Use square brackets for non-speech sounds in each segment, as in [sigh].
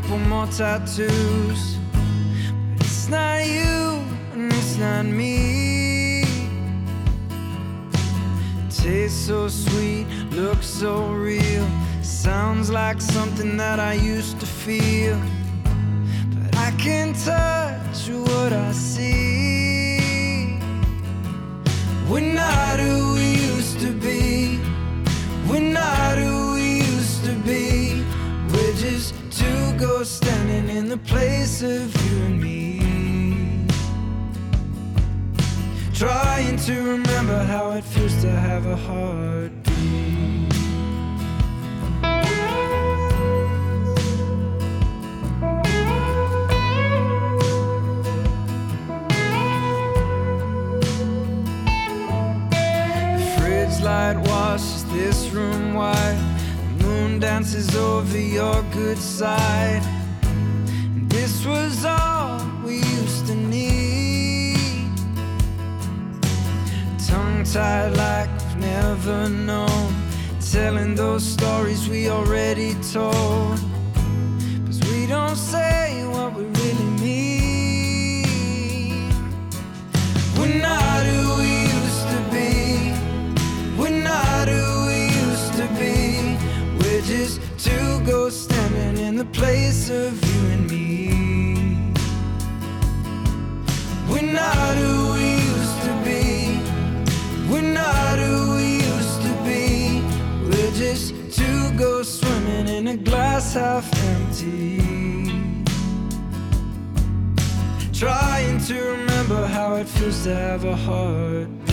couple more tattoos. But it's not you, and it's not me. Tastes so sweet, looks so real, sounds like something that I used to feel. But I can't touch what I see. We're not who we used to be. We're not who ghosts standing in the place of you and me. Trying to remember how it feels to have a heartbeat. Light washes this room white. Moon dances over your good side. And this was all we used to need. Tongue tied like we've never known. Telling those stories we already told. Cause we don't say what we really mean. We're not who we just two ghosts standing in the place of you and me. We're not who we used to be. We're not who we used to be. We're just two ghosts swimming in a glass half empty. Trying to remember how it feels to have a heart.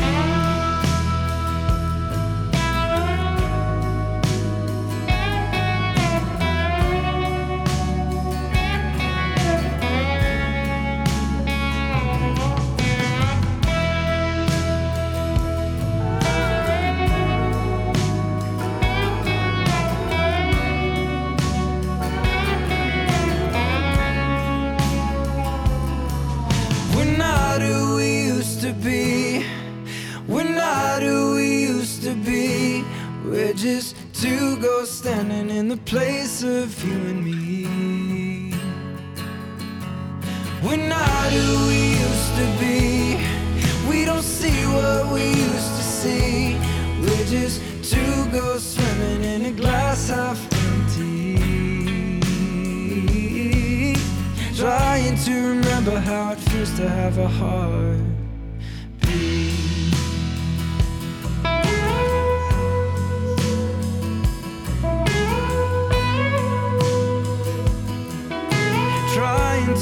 Just two ghosts standing in the place of you and me. We're not who we used to be. We don't see what we used to see. We're just two ghosts swimming in a glass half empty. Trying to remember how it feels to have a heart.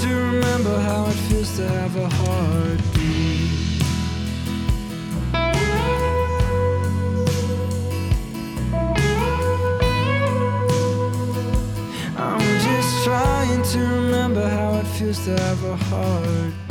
To remember how it feels to have a heartbeat. I'm just trying to remember how it feels to have a heartbeat.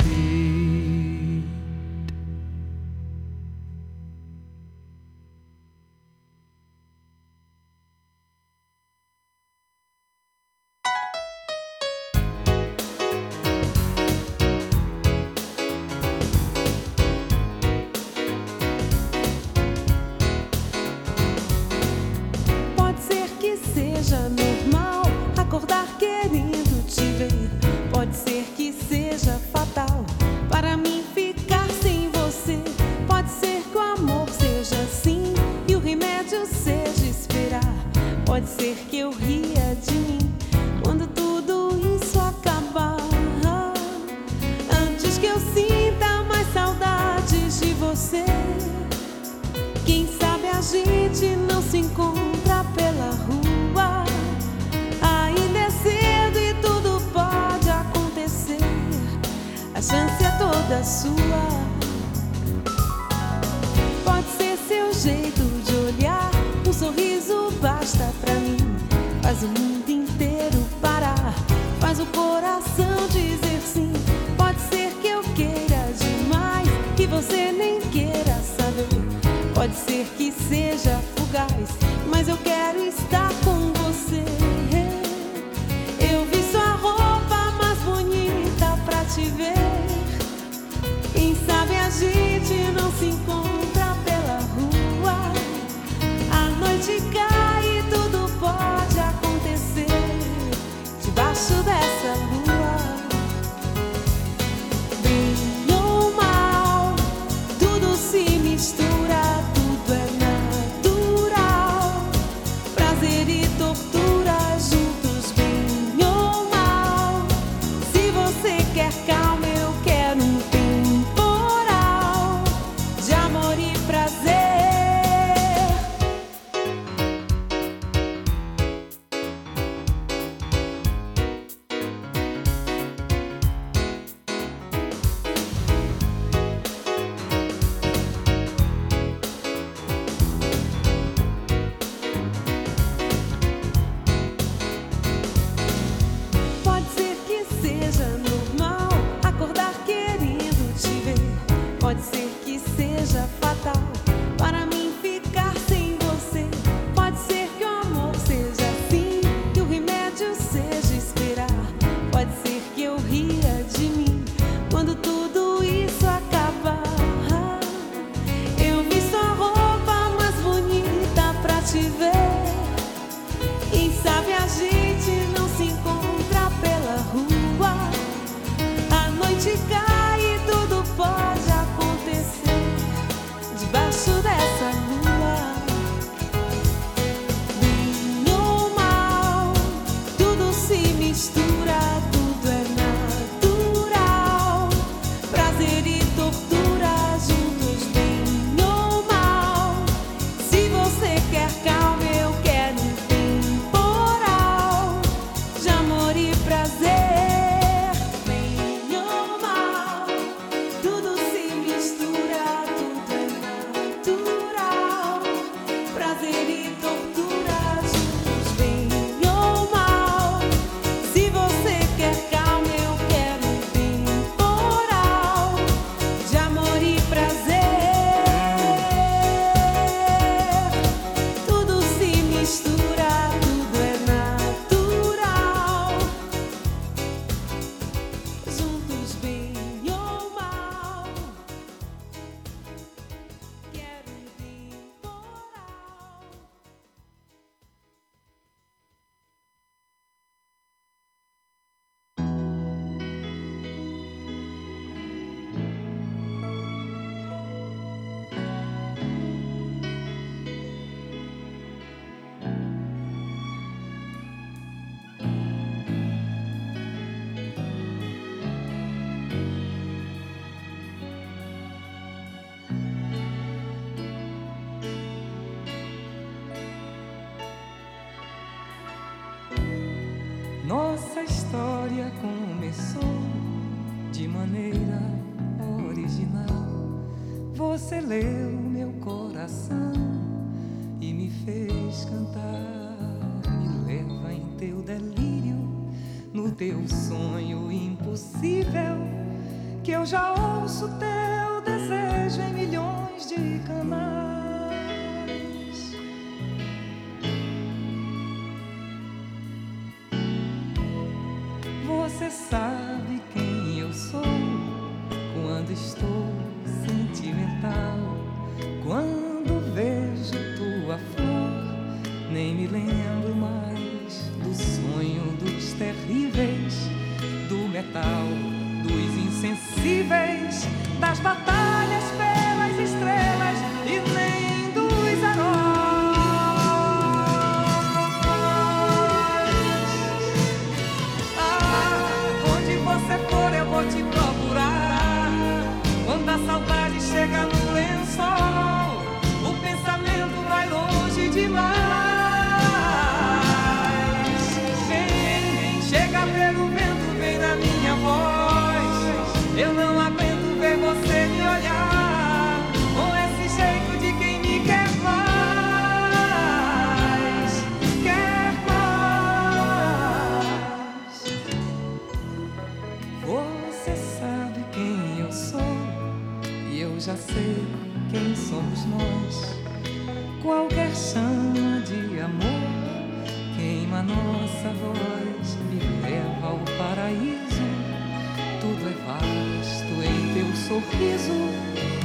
Insensíveis, das batalhas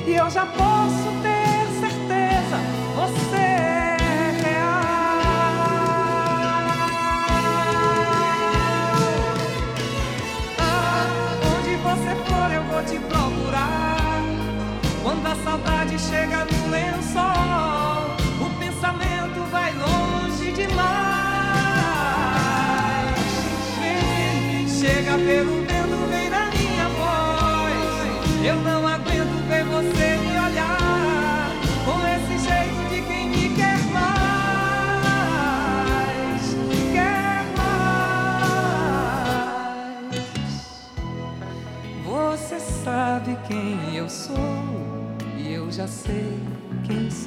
e eu já posso ter certeza. Você é real. Ah, onde você for, eu vou te procurar. Quando a saudade chega no lençol,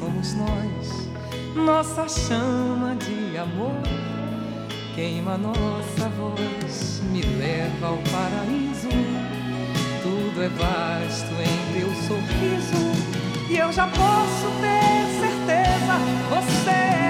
somos nós. Nossa chama de amor queima nossa voz, me leva ao paraíso. Tudo é vasto em teu sorriso e eu já posso ter certeza. Você é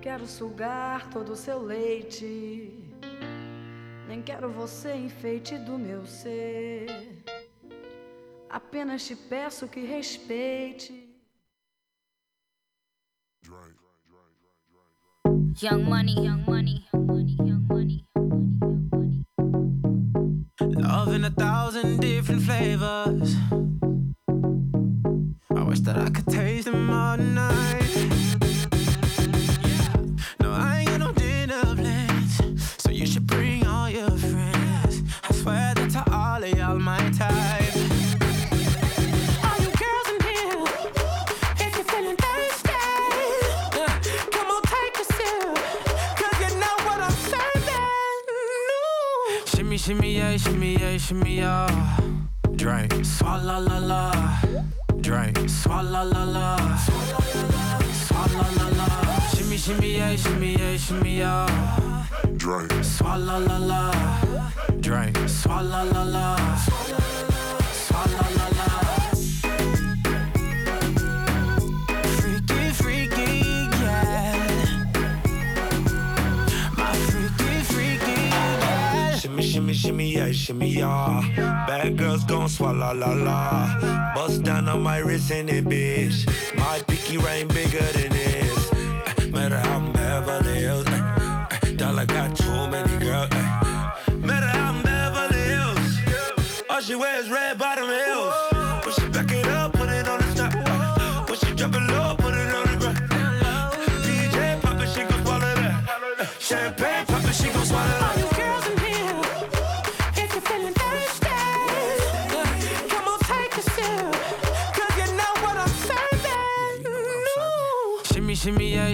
quero sugar todo o seu leite, nem quero você enfeite do meu ser. Apenas te peço que respeite. Young money, young money, young money, young money, young money, young money. Love in a thousand different flavors. I wish that I could taste them all night. Shimmy, yeah, shimmy, yeah. Drink, swalla la la. Drink, swalla la la. Swalla la la. Shimmy, shimmy, yeah, shimmy, yeah, shimmy, yeah. Drink, swalla la la. Drink, swalla la la. Swalla la la. Shimmy, yeah, shimmy, yeah. Bad girls gon' swallow la la. Bust down on my wrist in it, bitch. My pinky ring bigger than this. Eh, Matter how I'm Beverly Hills. eh, eh, Dollar got too many girls. eh. Matter how I'm Beverly Hills. All she wears red bottom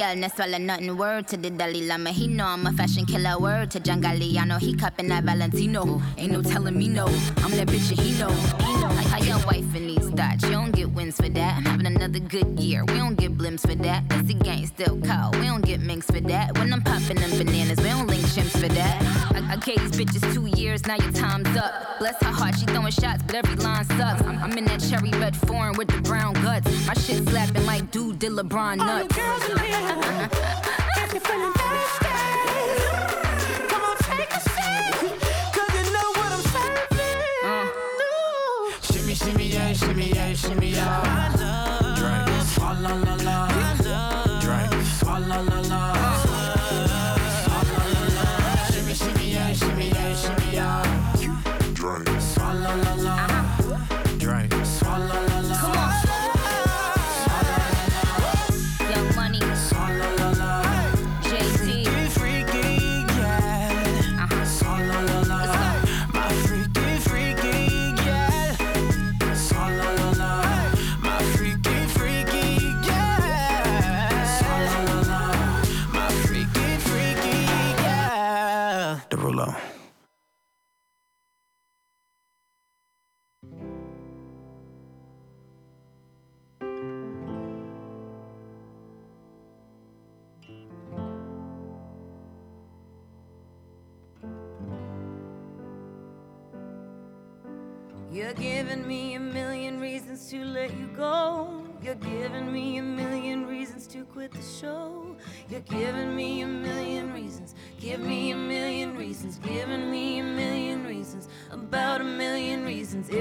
Girl, wellness, swallow nothing. Word to the Dalai Lama, he know I'm a fashion killer. Word to John Galliano, he cupping that Valentino. Ain't no telling me no, I'm that bitch and he know. He know. How your wife in these thoughts, you don't get wins for that. I'm having another good year, we don't get blimps for that. That's the gang still cold, we don't get minks for that. When I'm popping them bananas, we don't link chimps for that. I, I gave these bitches two years, now your time's up. Bless her heart, she throwing shots, but every line sucks. I'm, I'm in that cherry red foreign with the brown guts. My shit slapping like dude did LeBron nuts. All you girls in here, [laughs] if you're feeling thirsty, shimmy, shimmy, yeah.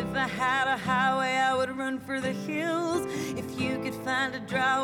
If I had a highway, I would run for the hills. If you could find a dry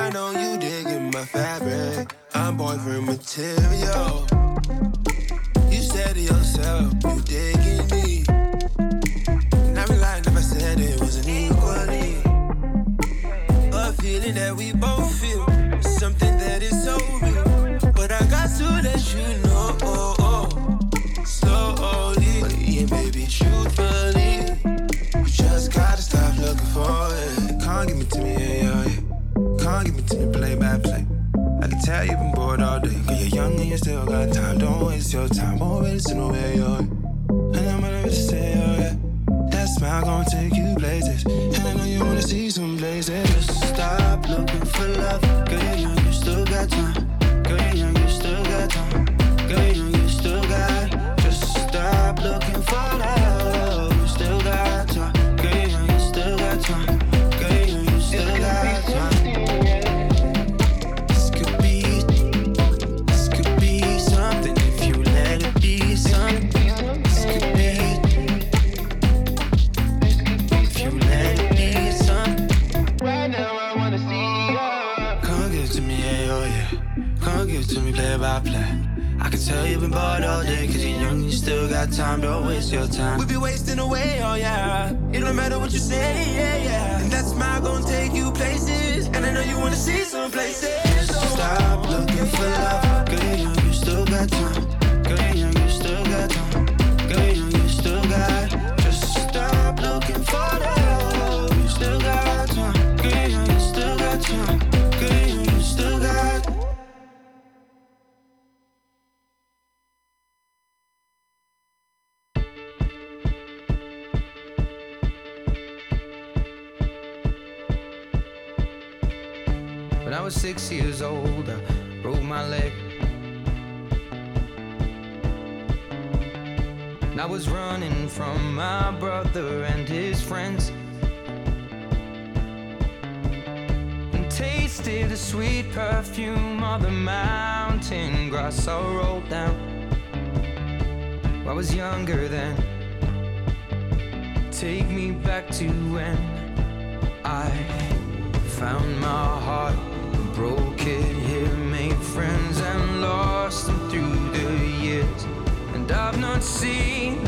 I know you digging my fabric. I'm boyfriend material. You said to yourself, you digging. tell you've been bored all day. Cause you're young and you still got time. Don't waste your time. Won't waste no way, yo. And I'm gonna say, oh yeah. That smile gonna take you places. And I know you wanna see some places. Stop looking for love. Girl, you're young, you still got time. Girl, you're young, you still got time. Girl, you're young, you still got. Just stop looking for love. tell you've been bored all day Cause you're young you still got time, don't waste your time. We be wasting away, oh yeah. It don't matter what you say, yeah, yeah. And that smile gon' take you places. And I know you wanna see some places. So Stop looking for love, girl, you still got time. found my heart, broke it here, made friends and lost them through the years. And I've not seen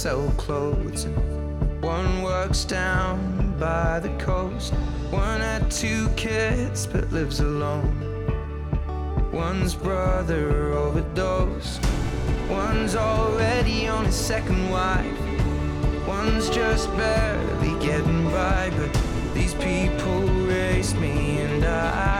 sell clothes, one works down by the coast. One had two kids but lives alone. One's brother overdosed. One's already on his second wife. One's just barely getting by, but these people race me, and I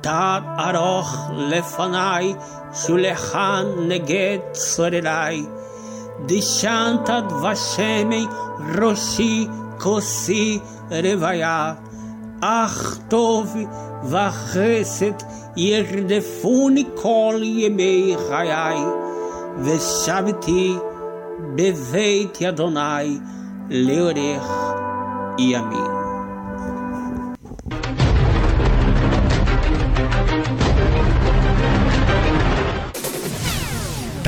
תת ארוך לפניי, שולחן נגד צורריי. דשנת דבשמי ראשי כוסי רוויה. אך טוב וחסד ירדפוני כל ימי חיי, ושבתי בבית אדוני לאורך ימים.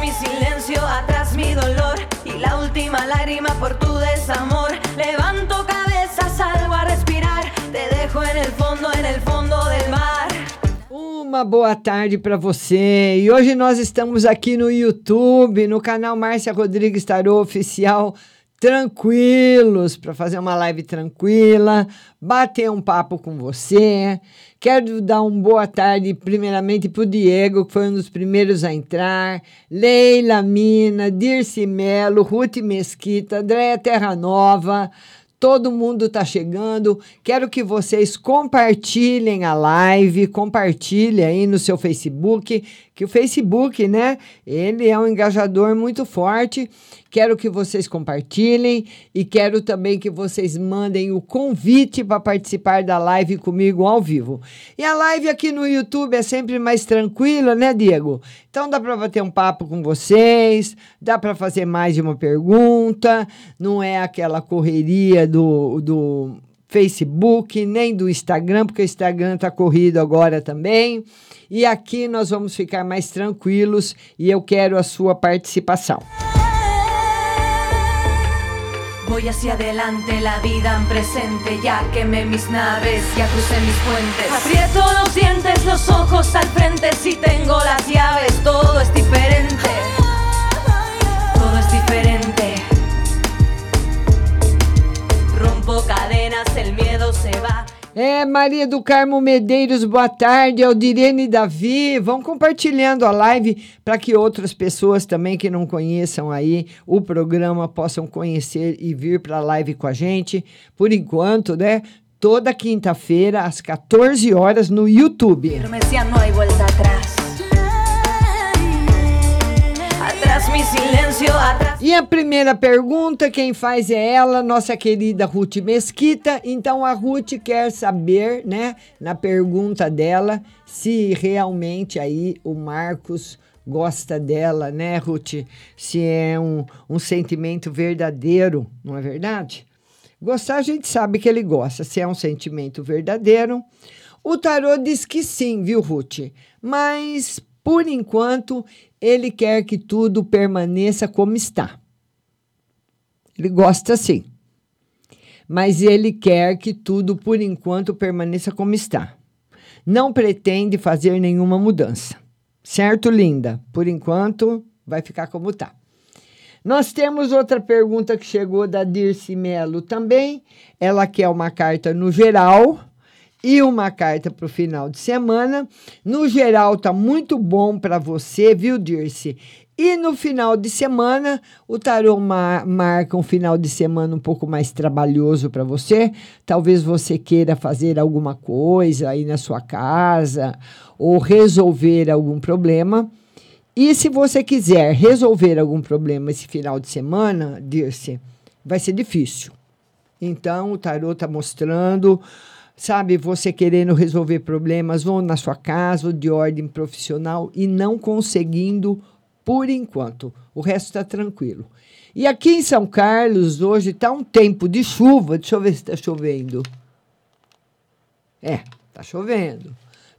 Mi silencio, atrás mi dolor. Y la última lágrima por tu desamor. Levanto cabeza, salgo a respirar. Te dejo en el fondo, en el fondo del mar. Uma boa tarde para você. E hoje nós estamos aqui no YouTube, no canal Márcia Rodrigues Tarô Oficial, tranquilos, para fazer uma live tranquila, bater um papo com você. Quero dar uma boa tarde, primeiramente, para o Diego, que foi um dos primeiros a entrar, Leila Mina, Dirce Melo, Ruth Mesquita, Andréia Terra Nova, Todo mundo está chegando. Quero que vocês compartilhem a live, compartilhem aí no seu Facebook, que o Facebook, né? Ele é um engajador muito forte. Quero que vocês compartilhem e quero também que vocês mandem o convite para participar da live comigo ao vivo. E a live aqui no YouTube é sempre mais tranquila, né, Diego? Então dá para bater um papo com vocês, dá para fazer mais de uma pergunta, não é aquela correria do, do Facebook, nem do Instagram, porque o Instagram está corrido agora também. E aqui nós vamos ficar mais tranquilos e eu quero a sua participação. Voy hacia adelante, la vida en presente. Ya quemé mis naves, ya crucé mis puentes. Aprieto los dientes, los ojos al frente. Si tengo las llaves, todo es diferente. Todo es diferente. Rompo cadenas, el miedo se va. É, Maria do Carmo Medeiros, boa tarde. Aldirene Davi, vão compartilhando a live para que outras pessoas também que não conheçam aí o programa possam conhecer e vir para a live com a gente. Por enquanto, né? Toda quinta-feira, às 14 horas, no YouTube. E a primeira pergunta, quem faz é ela, nossa querida Ruth Mesquita. Então a Ruth quer saber, né, na pergunta dela, se realmente aí o Marcos gosta dela, né, Ruth? Se é um, um sentimento verdadeiro, não é verdade? Gostar a gente sabe que ele gosta, se é um sentimento verdadeiro. O tarô diz que sim, viu, Ruth? Mas por enquanto ele quer que tudo permaneça como está. Ele gosta sim. Mas ele quer que tudo, por enquanto, permaneça como está. Não pretende fazer nenhuma mudança. Certo, linda? Por enquanto, vai ficar como está. Nós temos outra pergunta que chegou da Dirce Melo também. Ela quer uma carta no geral e uma carta para o final de semana. No geral, tá muito bom para você, viu, Dirce? E no final de semana, o tarô mar marca um final de semana um pouco mais trabalhoso para você. Talvez você queira fazer alguma coisa aí na sua casa ou resolver algum problema. E se você quiser resolver algum problema esse final de semana, Dirce, vai ser difícil. Então, o tarô está mostrando sabe, você querendo resolver problemas ou na sua casa ou de ordem profissional e não conseguindo por enquanto. O resto está tranquilo. E aqui em São Carlos, hoje está um tempo de chuva. Deixa eu ver se está chovendo. É, está chovendo.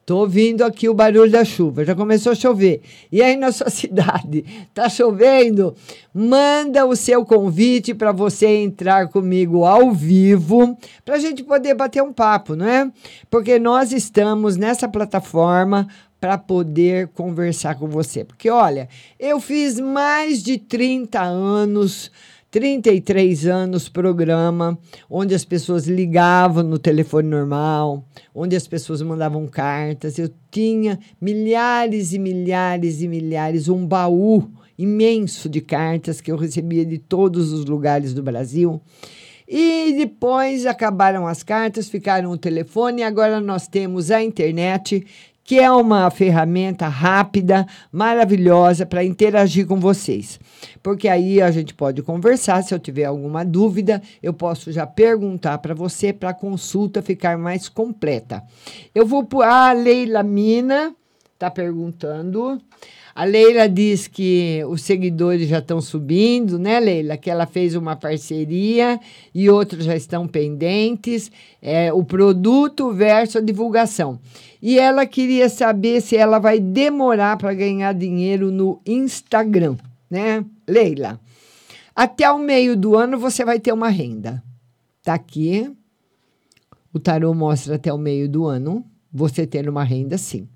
Estou ouvindo aqui o barulho da chuva, já começou a chover. E aí na sua [laughs] cidade, está chovendo? Manda o seu convite para você entrar comigo ao vivo, para a gente poder bater um papo, não é? Porque nós estamos nessa plataforma para poder conversar com você. Porque olha, eu fiz mais de 30 anos 33 anos programa, onde as pessoas ligavam no telefone normal, onde as pessoas mandavam cartas. Eu tinha milhares e milhares e milhares, um baú imenso de cartas que eu recebia de todos os lugares do Brasil. E depois acabaram as cartas, ficaram o telefone, agora nós temos a internet que é uma ferramenta rápida, maravilhosa para interagir com vocês. Porque aí a gente pode conversar, se eu tiver alguma dúvida, eu posso já perguntar para você para a consulta ficar mais completa. Eu vou para a Leila Mina, está perguntando. A Leila diz que os seguidores já estão subindo, né, Leila? Que ela fez uma parceria e outros já estão pendentes. É, o produto versus a divulgação. E ela queria saber se ela vai demorar para ganhar dinheiro no Instagram, né, Leila? Até o meio do ano você vai ter uma renda. Tá aqui. O tarô mostra até o meio do ano você ter uma renda, sim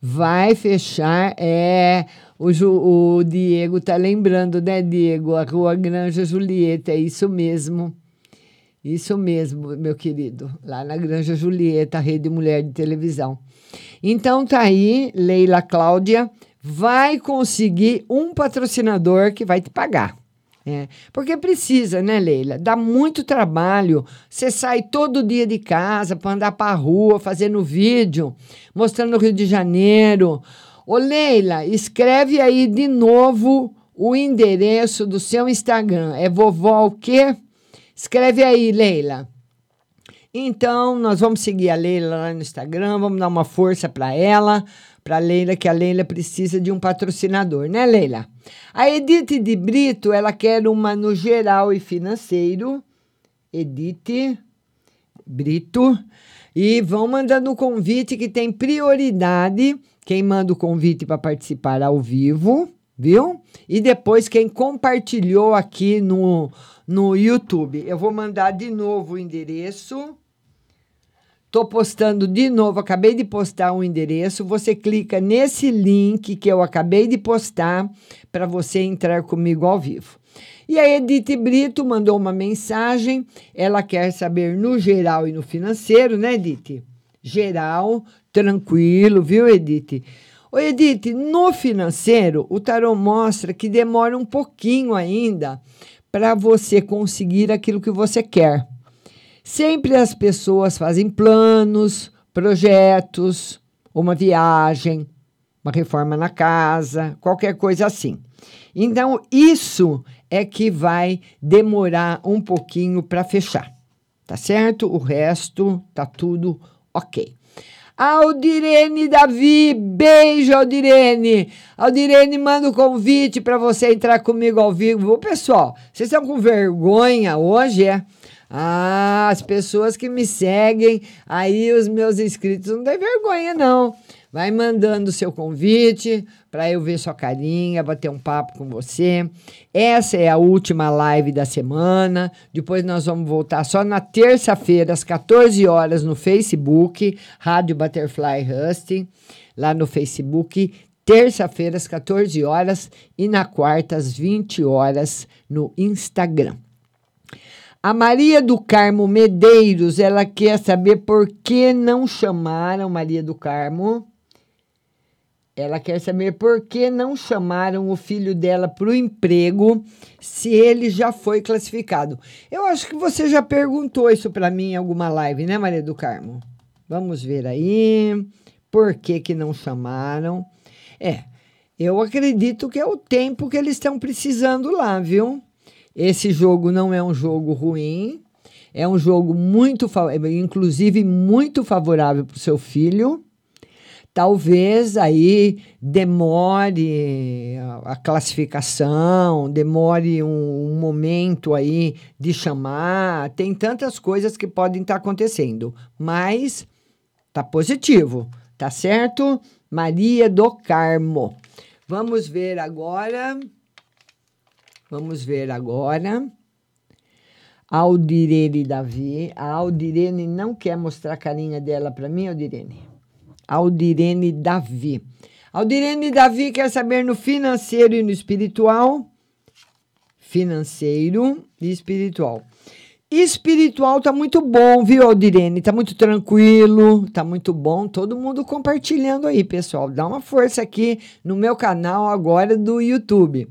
vai fechar. É, o, o Diego tá lembrando, né, Diego? A Rua Granja Julieta, é isso mesmo. Isso mesmo, meu querido. Lá na Granja Julieta, Rede Mulher de Televisão. Então tá aí, Leila Cláudia vai conseguir um patrocinador que vai te pagar. É, porque precisa, né, Leila? Dá muito trabalho. Você sai todo dia de casa para andar para a rua, fazendo vídeo, mostrando o Rio de Janeiro. Ô, Leila, escreve aí de novo o endereço do seu Instagram. É vovó o quê? Escreve aí, Leila. Então, nós vamos seguir a Leila lá no Instagram, vamos dar uma força para ela, para Leila, que a Leila precisa de um patrocinador, né, Leila? A Edith de Brito, ela quer uma no geral e financeiro. Edith Brito. E vão mandando o convite que tem prioridade. Quem manda o convite para participar ao vivo, viu? E depois quem compartilhou aqui no, no YouTube. Eu vou mandar de novo o endereço. Tô postando de novo, acabei de postar um endereço. Você clica nesse link que eu acabei de postar para você entrar comigo ao vivo. E a Edith Brito mandou uma mensagem. Ela quer saber no geral e no financeiro, né, Edith? Geral, tranquilo, viu, Edith? Ô, Edith, no financeiro, o tarô mostra que demora um pouquinho ainda para você conseguir aquilo que você quer. Sempre as pessoas fazem planos, projetos, uma viagem, uma reforma na casa, qualquer coisa assim. Então, isso é que vai demorar um pouquinho para fechar, tá certo? O resto tá tudo ok. Aldirene Davi, beijo Aldirene. Aldirene manda o um convite para você entrar comigo ao vivo. Pessoal, vocês estão com vergonha hoje, é? Ah, as pessoas que me seguem, aí os meus inscritos, não tem vergonha, não. Vai mandando o seu convite para eu ver sua carinha, bater um papo com você. Essa é a última live da semana. Depois nós vamos voltar só na terça-feira, às 14 horas, no Facebook, Rádio Butterfly Husting, lá no Facebook. Terça-feira, às 14 horas, e na quarta, às 20 horas, no Instagram. A Maria do Carmo Medeiros, ela quer saber por que não chamaram Maria do Carmo. Ela quer saber por que não chamaram o filho dela para o emprego se ele já foi classificado. Eu acho que você já perguntou isso para mim em alguma live, né, Maria do Carmo? Vamos ver aí. Por que, que não chamaram? É, eu acredito que é o tempo que eles estão precisando lá, viu? Esse jogo não é um jogo ruim, é um jogo muito, inclusive muito favorável para o seu filho. Talvez aí demore a classificação, demore um, um momento aí de chamar. Tem tantas coisas que podem estar tá acontecendo, mas tá positivo, tá certo? Maria do Carmo. Vamos ver agora. Vamos ver agora. Aldirene Davi. A Aldirene não quer mostrar a carinha dela para mim, Aldirene. Aldirene Davi. Aldirene Davi quer saber no financeiro e no espiritual. Financeiro e espiritual. Espiritual tá muito bom, viu, Aldirene? Tá muito tranquilo, tá muito bom. Todo mundo compartilhando aí, pessoal. Dá uma força aqui no meu canal agora do YouTube.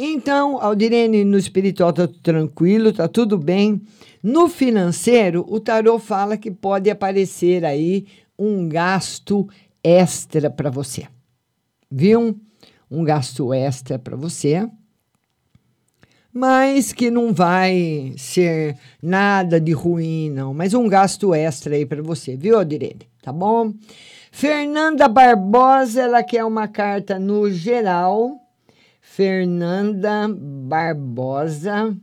Então, Aldirene, no espiritual tá tranquilo, tá tudo bem. No financeiro, o tarô fala que pode aparecer aí um gasto extra para você. Viu? Um gasto extra para você. Mas que não vai ser nada de ruim, não. Mas um gasto extra aí para você, viu, Aldirene? Tá bom? Fernanda Barbosa, ela quer uma carta no geral Fernanda Barbosa.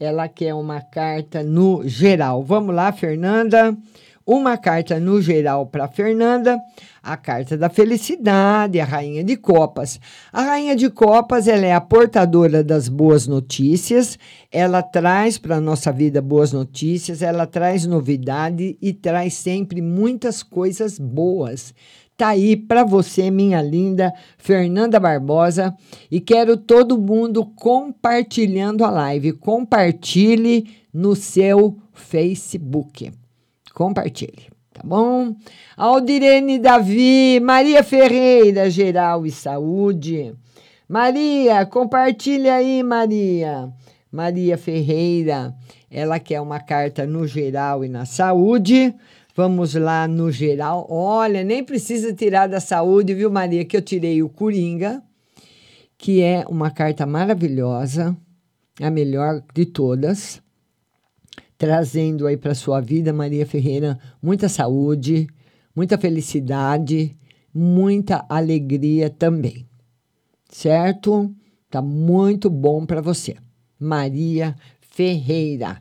Ela quer uma carta no geral. Vamos lá, Fernanda. Uma carta no geral para Fernanda, a carta da felicidade, a rainha de copas. A rainha de copas, ela é a portadora das boas notícias. Ela traz para a nossa vida boas notícias, ela traz novidade e traz sempre muitas coisas boas. Tá aí para você, minha linda Fernanda Barbosa, e quero todo mundo compartilhando a live. Compartilhe no seu Facebook. Compartilhe, tá bom? Aldirene Davi, Maria Ferreira, Geral e Saúde. Maria, compartilha aí, Maria. Maria Ferreira, ela quer uma carta no geral e na saúde. Vamos lá no geral. Olha, nem precisa tirar da saúde, viu, Maria? Que eu tirei o Coringa, que é uma carta maravilhosa, a melhor de todas, trazendo aí para sua vida, Maria Ferreira, muita saúde, muita felicidade, muita alegria também. Certo? Tá muito bom para você. Maria Ferreira.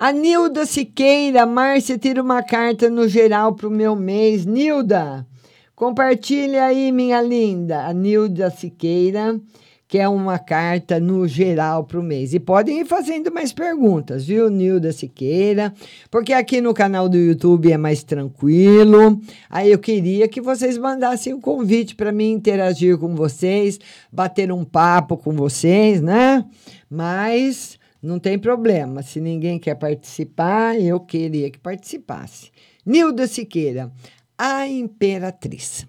A Nilda Siqueira, Márcia, tira uma carta no geral para o meu mês. Nilda, compartilha aí, minha linda. A Nilda Siqueira quer uma carta no geral para o mês. E podem ir fazendo mais perguntas, viu, Nilda Siqueira? Porque aqui no canal do YouTube é mais tranquilo. Aí eu queria que vocês mandassem um convite para mim interagir com vocês, bater um papo com vocês, né? Mas não tem problema. Se ninguém quer participar, eu queria que participasse. Nilda Siqueira, a Imperatriz.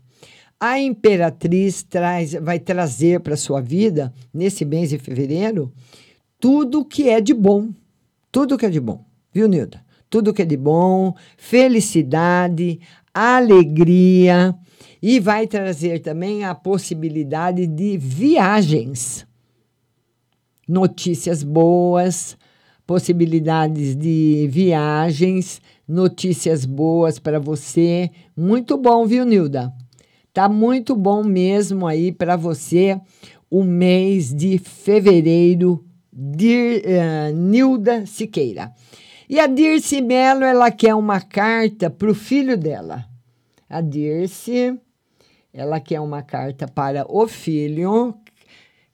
A Imperatriz traz, vai trazer para sua vida, nesse mês de fevereiro, tudo que é de bom. Tudo que é de bom. Viu, Nilda? Tudo que é de bom, felicidade, alegria. E vai trazer também a possibilidade de viagens notícias boas, possibilidades de viagens, notícias boas para você. Muito bom, viu, Nilda? Tá muito bom mesmo aí para você o mês de fevereiro de uh, Nilda Siqueira. E a Dirce Melo, ela quer uma carta para o filho dela. A Dirce, ela quer uma carta para o filho,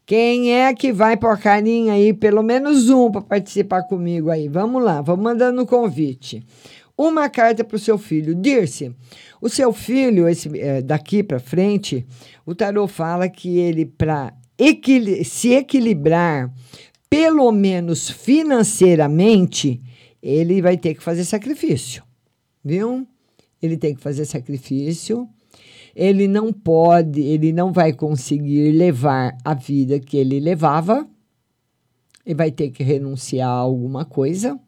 quem é que vai por carinho aí? Pelo menos um para participar comigo aí. Vamos lá, vamos mandando o convite. Uma carta para o seu filho. Dirce, o seu filho, esse, é, daqui para frente, o tarô fala que ele, para equil se equilibrar, pelo menos financeiramente, ele vai ter que fazer sacrifício. Viu? Ele tem que fazer sacrifício ele não pode, ele não vai conseguir levar a vida que ele levava, ele vai ter que renunciar a alguma coisa,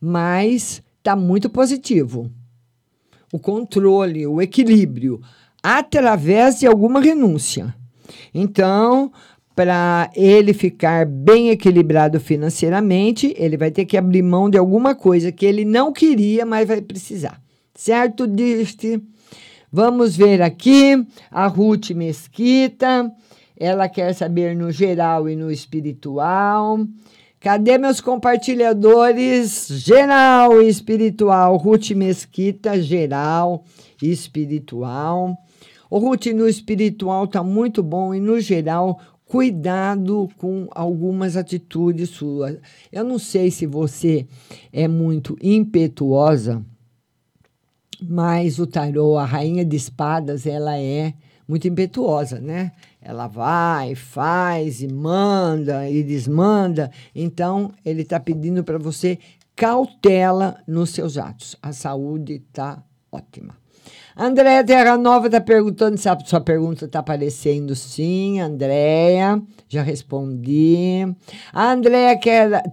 mas está muito positivo. O controle, o equilíbrio, através de alguma renúncia. Então, para ele ficar bem equilibrado financeiramente, ele vai ter que abrir mão de alguma coisa que ele não queria, mas vai precisar. Certo, Diste? Vamos ver aqui a Ruth Mesquita. Ela quer saber no geral e no espiritual. Cadê meus compartilhadores? Geral e espiritual. Ruth Mesquita, geral e espiritual. O Ruth no espiritual tá muito bom e no geral cuidado com algumas atitudes suas. Eu não sei se você é muito impetuosa mas o tarô, a rainha de espadas, ela é muito impetuosa, né? Ela vai, faz e manda e desmanda. Então, ele está pedindo para você cautela nos seus atos. A saúde está ótima. Andréia Terra Nova está perguntando se a sua pergunta está aparecendo. Sim, Andréia, já respondi. A Andréia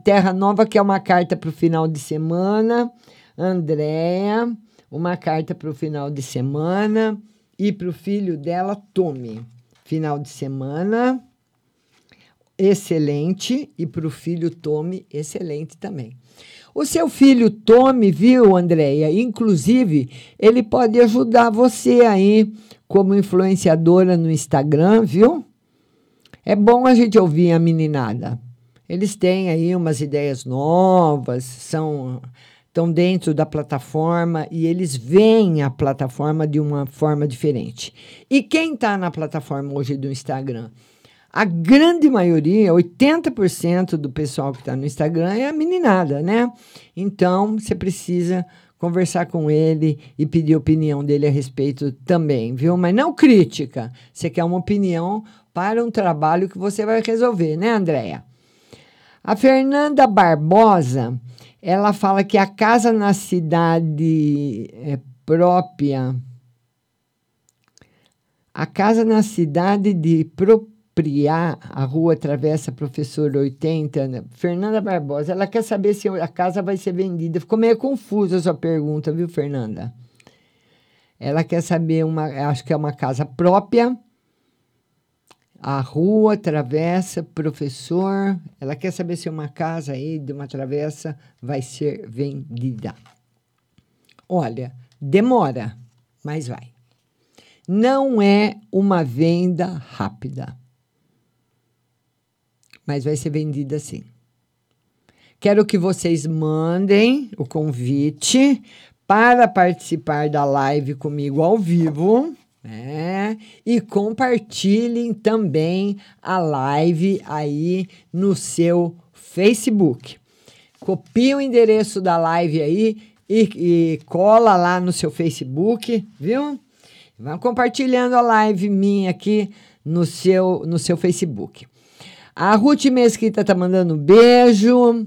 Terra Nova quer uma carta para o final de semana. Andréia uma carta para o final de semana e para o filho dela, Tome. Final de semana, excelente, e para o filho Tome, excelente também. O seu filho Tome, viu, Andréia? Inclusive, ele pode ajudar você aí como influenciadora no Instagram, viu? É bom a gente ouvir a meninada. Eles têm aí umas ideias novas, são estão dentro da plataforma e eles veem a plataforma de uma forma diferente. E quem está na plataforma hoje do Instagram? A grande maioria, 80% do pessoal que está no Instagram é a meninada, né? Então, você precisa conversar com ele e pedir opinião dele a respeito também, viu? Mas não crítica. Você quer uma opinião para um trabalho que você vai resolver, né, Andréia? A Fernanda Barbosa ela fala que a casa na cidade é, própria A casa na cidade de Propriá, a rua Travessa Professor 80, né? Fernanda Barbosa, ela quer saber se a casa vai ser vendida. Ficou meio confusa a sua pergunta, viu, Fernanda? Ela quer saber, uma, acho que é uma casa própria, a rua, travessa, professor. Ela quer saber se uma casa aí de uma travessa vai ser vendida. Olha, demora, mas vai. Não é uma venda rápida, mas vai ser vendida sim. Quero que vocês mandem o convite para participar da live comigo ao vivo. Né? e compartilhem também a live aí no seu Facebook. Copia o endereço da live aí e, e cola lá no seu Facebook, viu? Vai compartilhando a live minha aqui no seu, no seu Facebook. A Ruth Mesquita tá mandando um beijo.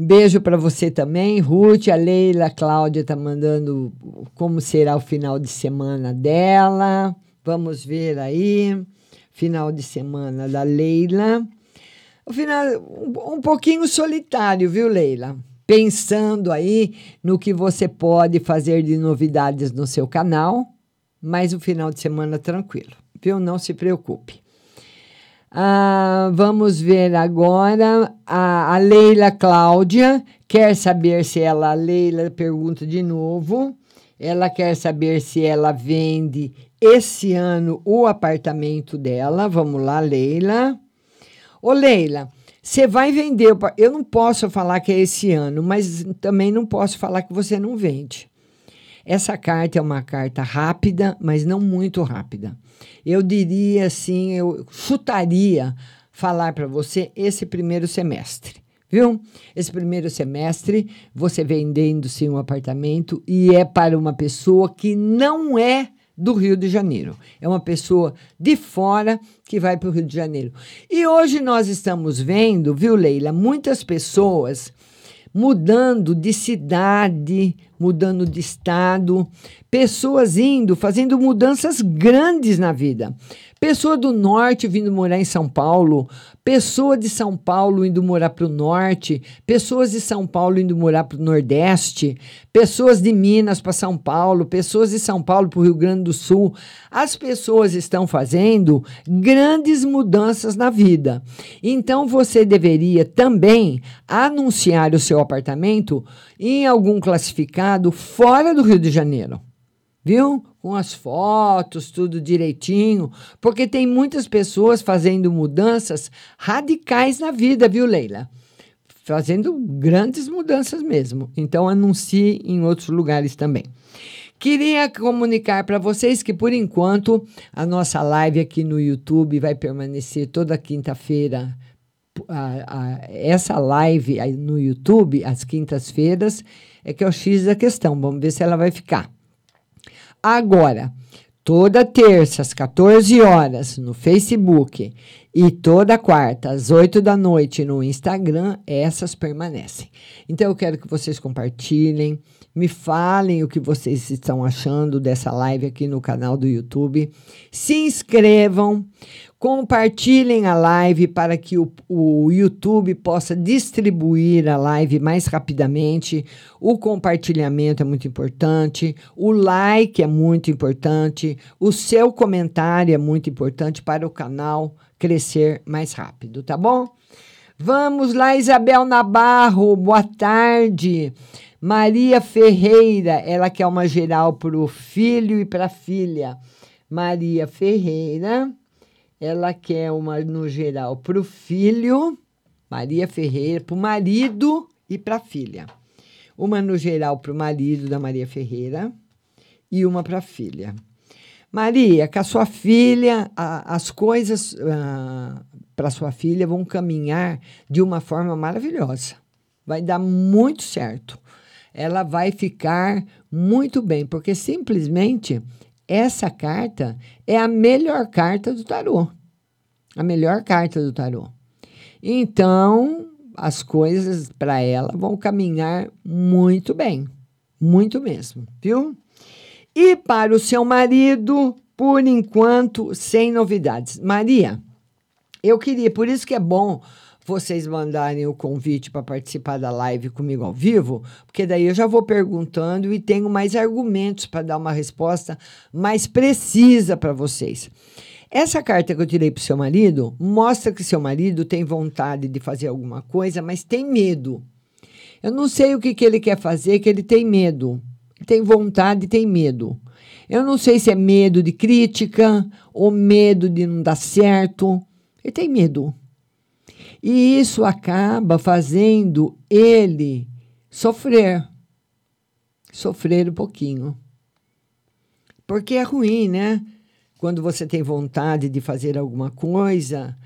Beijo para você também, Ruth. A Leila Cláudia tá mandando como será o final de semana dela. Vamos ver aí. Final de semana da Leila. O final um, um pouquinho solitário, viu, Leila? Pensando aí no que você pode fazer de novidades no seu canal, mas o final de semana tranquilo, viu? Não se preocupe. Ah, vamos ver agora. A, a Leila Cláudia quer saber se ela. A Leila pergunta de novo. Ela quer saber se ela vende esse ano o apartamento dela. Vamos lá, Leila. Ô, Leila, você vai vender. Eu não posso falar que é esse ano, mas também não posso falar que você não vende. Essa carta é uma carta rápida, mas não muito rápida. Eu diria assim, eu chutaria falar para você esse primeiro semestre, viu? Esse primeiro semestre, você vendendo sim um apartamento e é para uma pessoa que não é do Rio de Janeiro. É uma pessoa de fora que vai para o Rio de Janeiro. E hoje nós estamos vendo, viu, Leila, muitas pessoas mudando de cidade, mudando de estado, pessoas indo, fazendo mudanças grandes na vida. Pessoa do norte vindo morar em São Paulo, pessoa de São Paulo indo morar para o norte, pessoas de São Paulo indo morar para o nordeste, pessoas de Minas para São Paulo, pessoas de São Paulo para o Rio Grande do Sul. As pessoas estão fazendo grandes mudanças na vida. Então você deveria também anunciar o seu apartamento em algum classificado fora do Rio de Janeiro viu? Com as fotos, tudo direitinho, porque tem muitas pessoas fazendo mudanças radicais na vida, viu, Leila? Fazendo grandes mudanças mesmo. Então, anuncie em outros lugares também. Queria comunicar para vocês que, por enquanto, a nossa live aqui no YouTube vai permanecer toda quinta-feira. essa live no YouTube, às quintas-feiras, é que é o X da questão. Vamos ver se ela vai ficar. Agora, toda terça às 14 horas no Facebook e toda quarta às 8 da noite no Instagram, essas permanecem. Então eu quero que vocês compartilhem, me falem o que vocês estão achando dessa live aqui no canal do YouTube. Se inscrevam, Compartilhem a live para que o, o YouTube possa distribuir a live mais rapidamente. O compartilhamento é muito importante, o like é muito importante, o seu comentário é muito importante para o canal crescer mais rápido, tá bom? Vamos lá, Isabel Nabarro, boa tarde. Maria Ferreira, ela quer uma geral para o filho e para a filha. Maria Ferreira ela quer uma no geral para o filho, Maria Ferreira, para o marido e para a filha. Uma no geral para o marido da Maria Ferreira e uma para a filha. Maria, com a sua filha, a, as coisas ah, para sua filha vão caminhar de uma forma maravilhosa. Vai dar muito certo. Ela vai ficar muito bem, porque simplesmente essa carta é a melhor carta do tarô. A melhor carta do tarô. Então, as coisas para ela vão caminhar muito bem. Muito mesmo, viu? E para o seu marido, por enquanto, sem novidades. Maria, eu queria, por isso que é bom vocês mandarem o convite para participar da live comigo ao vivo, porque daí eu já vou perguntando e tenho mais argumentos para dar uma resposta mais precisa para vocês. Essa carta que eu tirei para o seu marido mostra que seu marido tem vontade de fazer alguma coisa, mas tem medo. Eu não sei o que, que ele quer fazer, que ele tem medo. Tem vontade e tem medo. Eu não sei se é medo de crítica ou medo de não dar certo. Ele tem medo. E isso acaba fazendo ele sofrer. Sofrer um pouquinho. Porque é ruim, né? Quando você tem vontade de fazer alguma coisa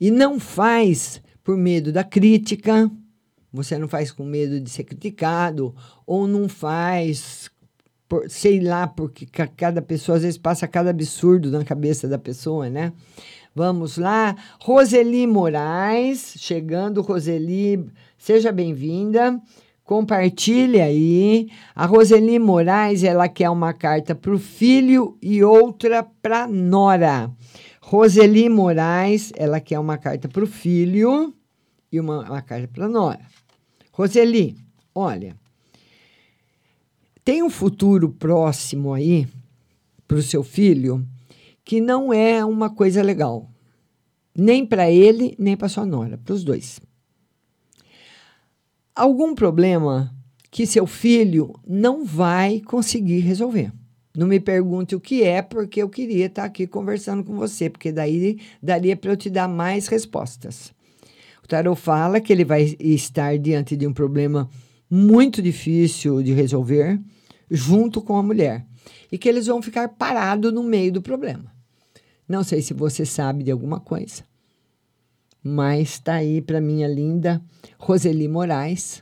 e não faz por medo da crítica, você não faz com medo de ser criticado, ou não faz, por, sei lá, porque cada pessoa às vezes passa cada absurdo na cabeça da pessoa, né? Vamos lá. Roseli Moraes, chegando, Roseli, seja bem-vinda. Compartilhe aí. A Roseli Moraes, ela quer uma carta para o filho e outra para Nora. Roseli Moraes, ela quer uma carta para o filho e uma, uma carta para Nora. Roseli, olha, tem um futuro próximo aí para o seu filho que não é uma coisa legal. Nem para ele, nem para sua nora, para os dois. Algum problema que seu filho não vai conseguir resolver. Não me pergunte o que é, porque eu queria estar aqui conversando com você, porque daí daria para eu te dar mais respostas. O tarot fala que ele vai estar diante de um problema muito difícil de resolver, junto com a mulher, e que eles vão ficar parados no meio do problema. Não sei se você sabe de alguma coisa, mas está aí para minha linda Roseli Moraes,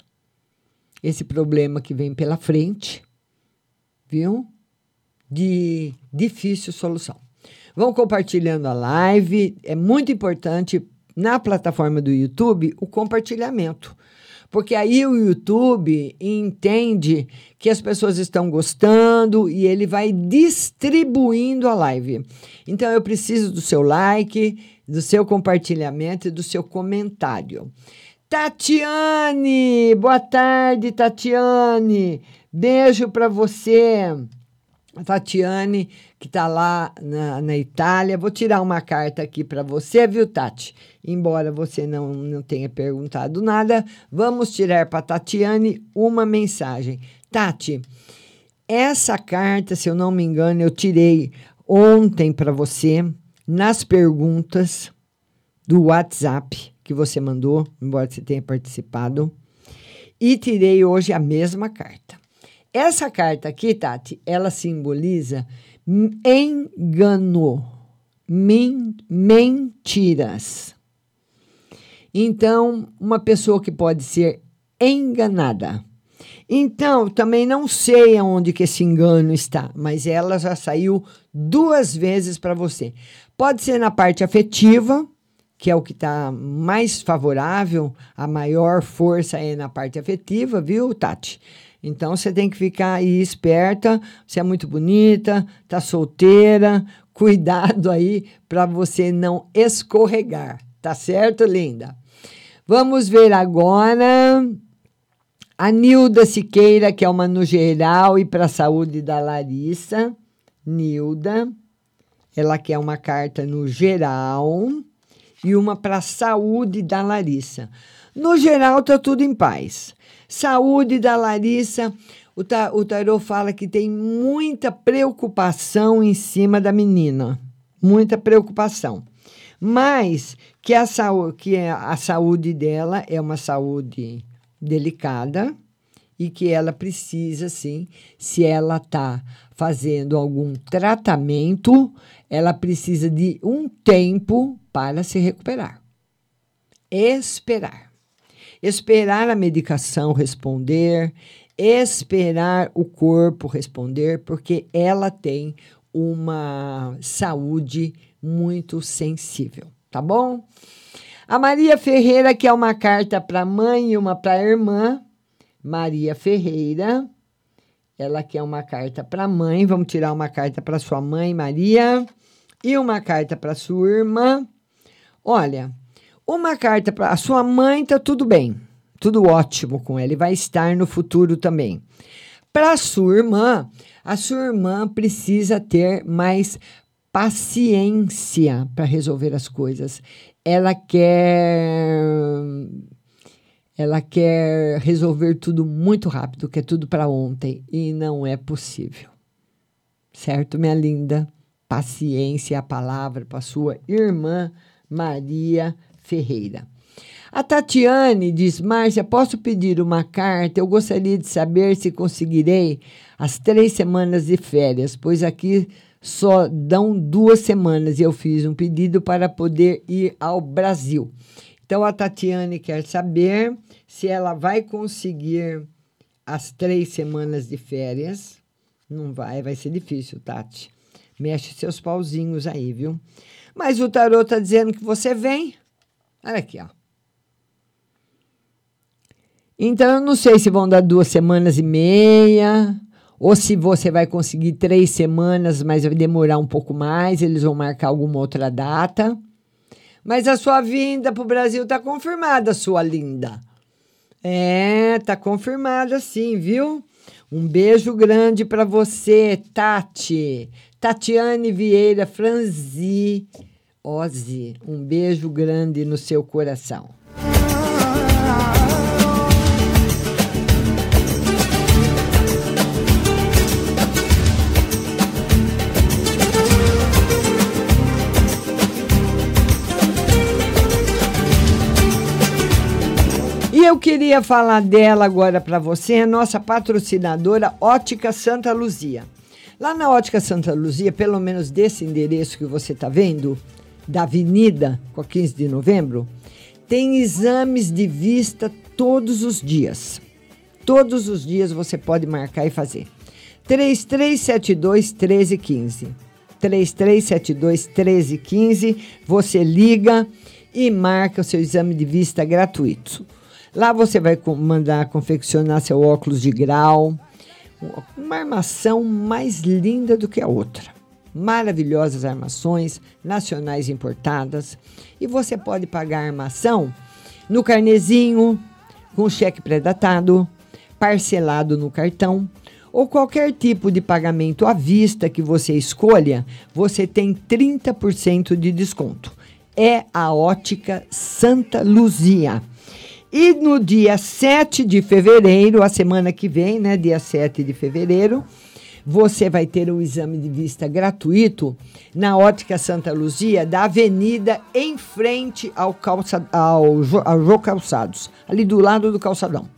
esse problema que vem pela frente, viu? De difícil solução. Vão compartilhando a live, é muito importante na plataforma do YouTube o compartilhamento porque aí o YouTube entende que as pessoas estão gostando e ele vai distribuindo a live. Então eu preciso do seu like, do seu compartilhamento e do seu comentário. Tatiane, boa tarde, Tatiane. Beijo para você. Tatiane, que está lá na, na Itália. Vou tirar uma carta aqui para você, viu, Tati? Embora você não, não tenha perguntado nada, vamos tirar para Tatiane uma mensagem. Tati, essa carta, se eu não me engano, eu tirei ontem para você nas perguntas do WhatsApp que você mandou, embora você tenha participado, e tirei hoje a mesma carta. Essa carta aqui, Tati, ela simboliza engano, men mentiras. Então, uma pessoa que pode ser enganada. Então, também não sei aonde que esse engano está, mas ela já saiu duas vezes para você. Pode ser na parte afetiva, que é o que está mais favorável, a maior força é na parte afetiva, viu, Tati? Então você tem que ficar aí esperta. Você é muito bonita, tá solteira. [laughs] Cuidado aí para você não escorregar. Tá certo, linda? Vamos ver agora a Nilda Siqueira, que é uma no geral e para a saúde da Larissa. Nilda, ela quer uma carta no geral e uma para a saúde da Larissa. No geral, tá tudo em paz. Saúde da Larissa. O, ta, o tarô fala que tem muita preocupação em cima da menina. Muita preocupação. Mas que a, que a saúde dela é uma saúde delicada e que ela precisa, sim, se ela está fazendo algum tratamento, ela precisa de um tempo para se recuperar. Esperar esperar a medicação responder, esperar o corpo responder, porque ela tem uma saúde muito sensível, tá bom? A Maria Ferreira, que é uma carta para mãe e uma para irmã. Maria Ferreira, Ela quer uma carta para mãe. Vamos tirar uma carta para sua mãe, Maria, e uma carta para sua irmã. Olha, uma carta para a sua mãe tá tudo bem, tudo ótimo com ela e vai estar no futuro também. Para sua irmã, a sua irmã precisa ter mais paciência para resolver as coisas. Ela quer ela quer resolver tudo muito rápido, quer tudo para ontem e não é possível. Certo, minha linda? Paciência é a palavra para sua irmã Maria Ferreira. A Tatiane diz: Márcia, posso pedir uma carta? Eu gostaria de saber se conseguirei as três semanas de férias, pois aqui só dão duas semanas e eu fiz um pedido para poder ir ao Brasil. Então a Tatiane quer saber se ela vai conseguir as três semanas de férias. Não vai, vai ser difícil, Tati. Mexe seus pauzinhos aí, viu? Mas o tarô tá dizendo que você vem. Olha aqui, ó. Então, eu não sei se vão dar duas semanas e meia, ou se você vai conseguir três semanas, mas vai demorar um pouco mais, eles vão marcar alguma outra data. Mas a sua vinda para o Brasil está confirmada, sua linda. É, tá confirmada sim, viu? Um beijo grande para você, Tati. Tatiane Vieira Franzi Ozzy. Um beijo grande no seu coração. E eu queria falar dela agora para você, nossa patrocinadora Ótica Santa Luzia. Lá na Ótica Santa Luzia, pelo menos desse endereço que você está vendo, da Avenida, com a 15 de novembro, tem exames de vista todos os dias. Todos os dias você pode marcar e fazer. 3372 1315. 3372 1315. Você liga e marca o seu exame de vista gratuito. Lá você vai mandar confeccionar seu óculos de grau, uma armação mais linda do que a outra. Maravilhosas armações nacionais importadas. E você pode pagar a armação no carnezinho, com cheque pré-datado, parcelado no cartão ou qualquer tipo de pagamento à vista que você escolha, você tem 30% de desconto. É a ótica Santa Luzia. E no dia 7 de fevereiro, a semana que vem, né, dia 7 de fevereiro, você vai ter o exame de vista gratuito na Ótica Santa Luzia, da avenida em frente ao, calça, ao, ao Jô Calçados, ali do lado do calçadão.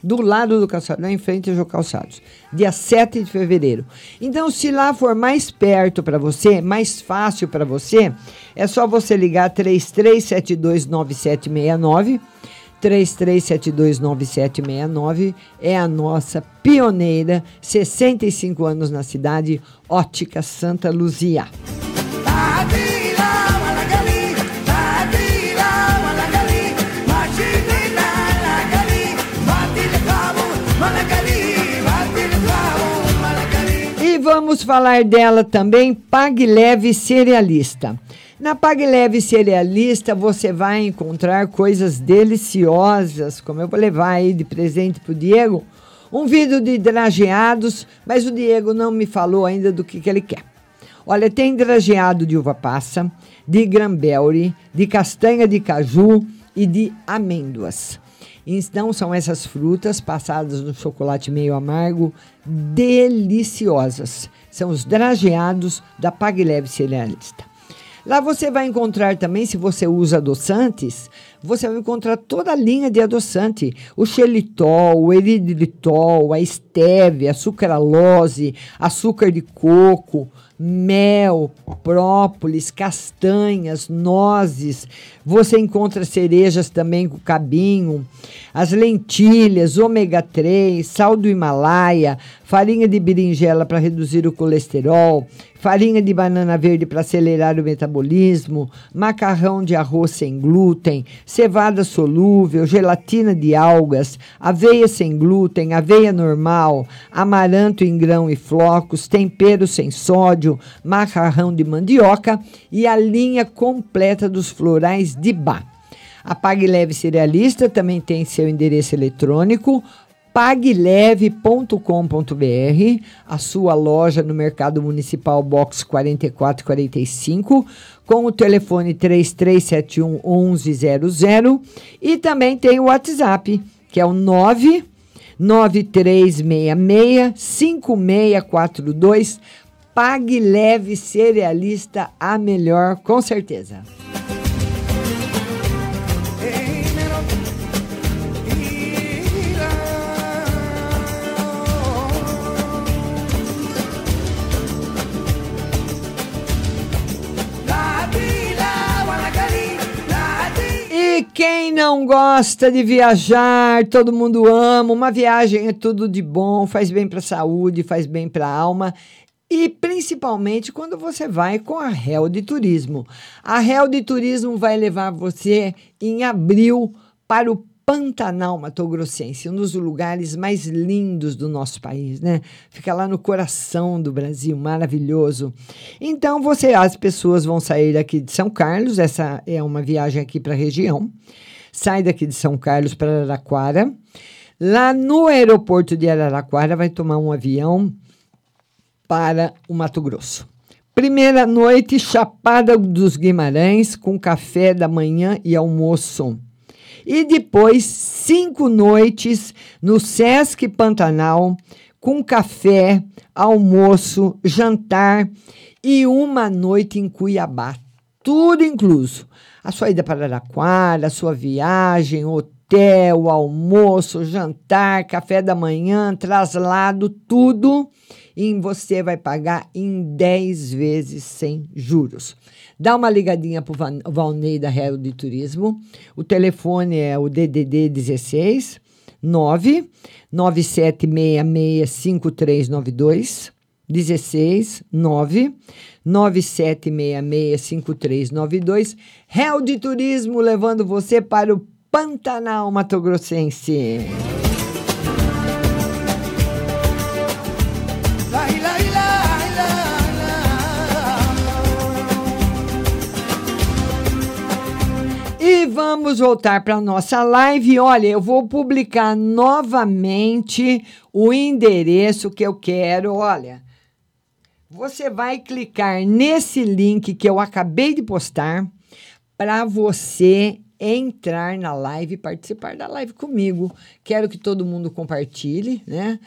Do lado do calçadão, em frente ao Jô Calçados, dia 7 de fevereiro. Então, se lá for mais perto para você, mais fácil para você, é só você ligar 33729769 33729769 é a nossa pioneira, 65 anos na cidade, Ótica Santa Luzia. E vamos falar dela também, Pague Leve Cerealista. Na Pague Leve Cerealista você vai encontrar coisas deliciosas, como eu vou levar aí de presente para o Diego, um vidro de drageados, mas o Diego não me falou ainda do que, que ele quer. Olha, tem drageado de uva passa, de granberry, de castanha de caju e de amêndoas. Então, são essas frutas passadas no chocolate meio amargo, deliciosas. São os drageados da Pague Leve Cerealista. Lá você vai encontrar também, se você usa adoçantes, você vai encontrar toda a linha de adoçante: o xelitol, o eritritol, a estévia, a sucralose, açúcar de coco, mel, própolis, castanhas, nozes. Você encontra cerejas também com cabinho, as lentilhas, ômega 3, sal do Himalaia, farinha de berinjela para reduzir o colesterol, farinha de banana verde para acelerar o metabolismo, macarrão de arroz sem glúten, cevada solúvel, gelatina de algas, aveia sem glúten, aveia normal, amaranto em grão e flocos, tempero sem sódio, macarrão de mandioca e a linha completa dos florais de Bá. A Pague Leve Cerealista também tem seu endereço eletrônico pagleve.com.br, a sua loja no Mercado Municipal Box 4445, com o telefone 3371 1100 e também tem o WhatsApp, que é o 9 9366 5642. Pague Leve Cerealista, a melhor, com certeza. E quem não gosta de viajar, todo mundo ama. Uma viagem é tudo de bom, faz bem para a saúde, faz bem para a alma. E principalmente quando você vai com a Réu de Turismo. A Réu de Turismo vai levar você em abril para o Pantanal Mato Grossense, um dos lugares mais lindos do nosso país, né? Fica lá no coração do Brasil, maravilhoso. Então, você, as pessoas vão sair daqui de São Carlos, essa é uma viagem aqui para a região. Sai daqui de São Carlos para Araraquara. Lá no aeroporto de Araraquara vai tomar um avião para o Mato Grosso. Primeira noite, Chapada dos Guimarães, com café da manhã e almoço. E depois, cinco noites no Sesc Pantanal, com café, almoço, jantar e uma noite em Cuiabá. Tudo incluso. A sua ida para Araraquara, a sua viagem, hotel, almoço, jantar, café da manhã, traslado, tudo. E você vai pagar em 10 vezes sem juros. Dá uma ligadinha para o Valnei da Real de Turismo. O telefone é o DDD 16 9 97665392 16 9 97665392 Real de Turismo levando você para o Pantanal Mato Grossense. Vamos voltar para a nossa live. Olha, eu vou publicar novamente o endereço que eu quero. Olha, você vai clicar nesse link que eu acabei de postar para você entrar na live e participar da live comigo. Quero que todo mundo compartilhe, né?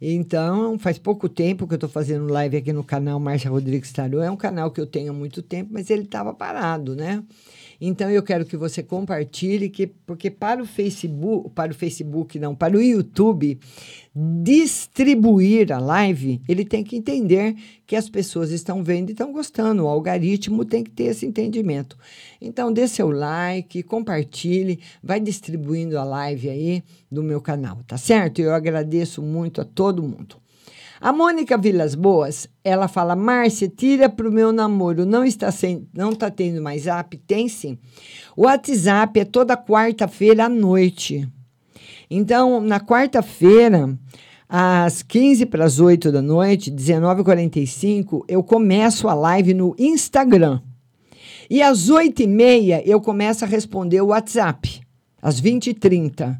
Então, faz pouco tempo que eu estou fazendo live aqui no canal Márcia Rodrigues Tarô. É um canal que eu tenho há muito tempo, mas ele estava parado, né? Então eu quero que você compartilhe, que, porque para o Facebook, para o Facebook não, para o YouTube distribuir a live, ele tem que entender que as pessoas estão vendo e estão gostando. O algoritmo tem que ter esse entendimento. Então dê seu like, compartilhe, vai distribuindo a live aí do meu canal, tá certo? Eu agradeço muito a todo mundo. A Mônica Vilas Boas, ela fala: Márcia, tira para o meu namoro. Não está sem, não está tendo mais app? Tem sim. O WhatsApp é toda quarta-feira à noite. Então, na quarta-feira, às 15 para as 8 da noite, 19h45, eu começo a live no Instagram. E às 8h30 eu começo a responder o WhatsApp, às 20h30.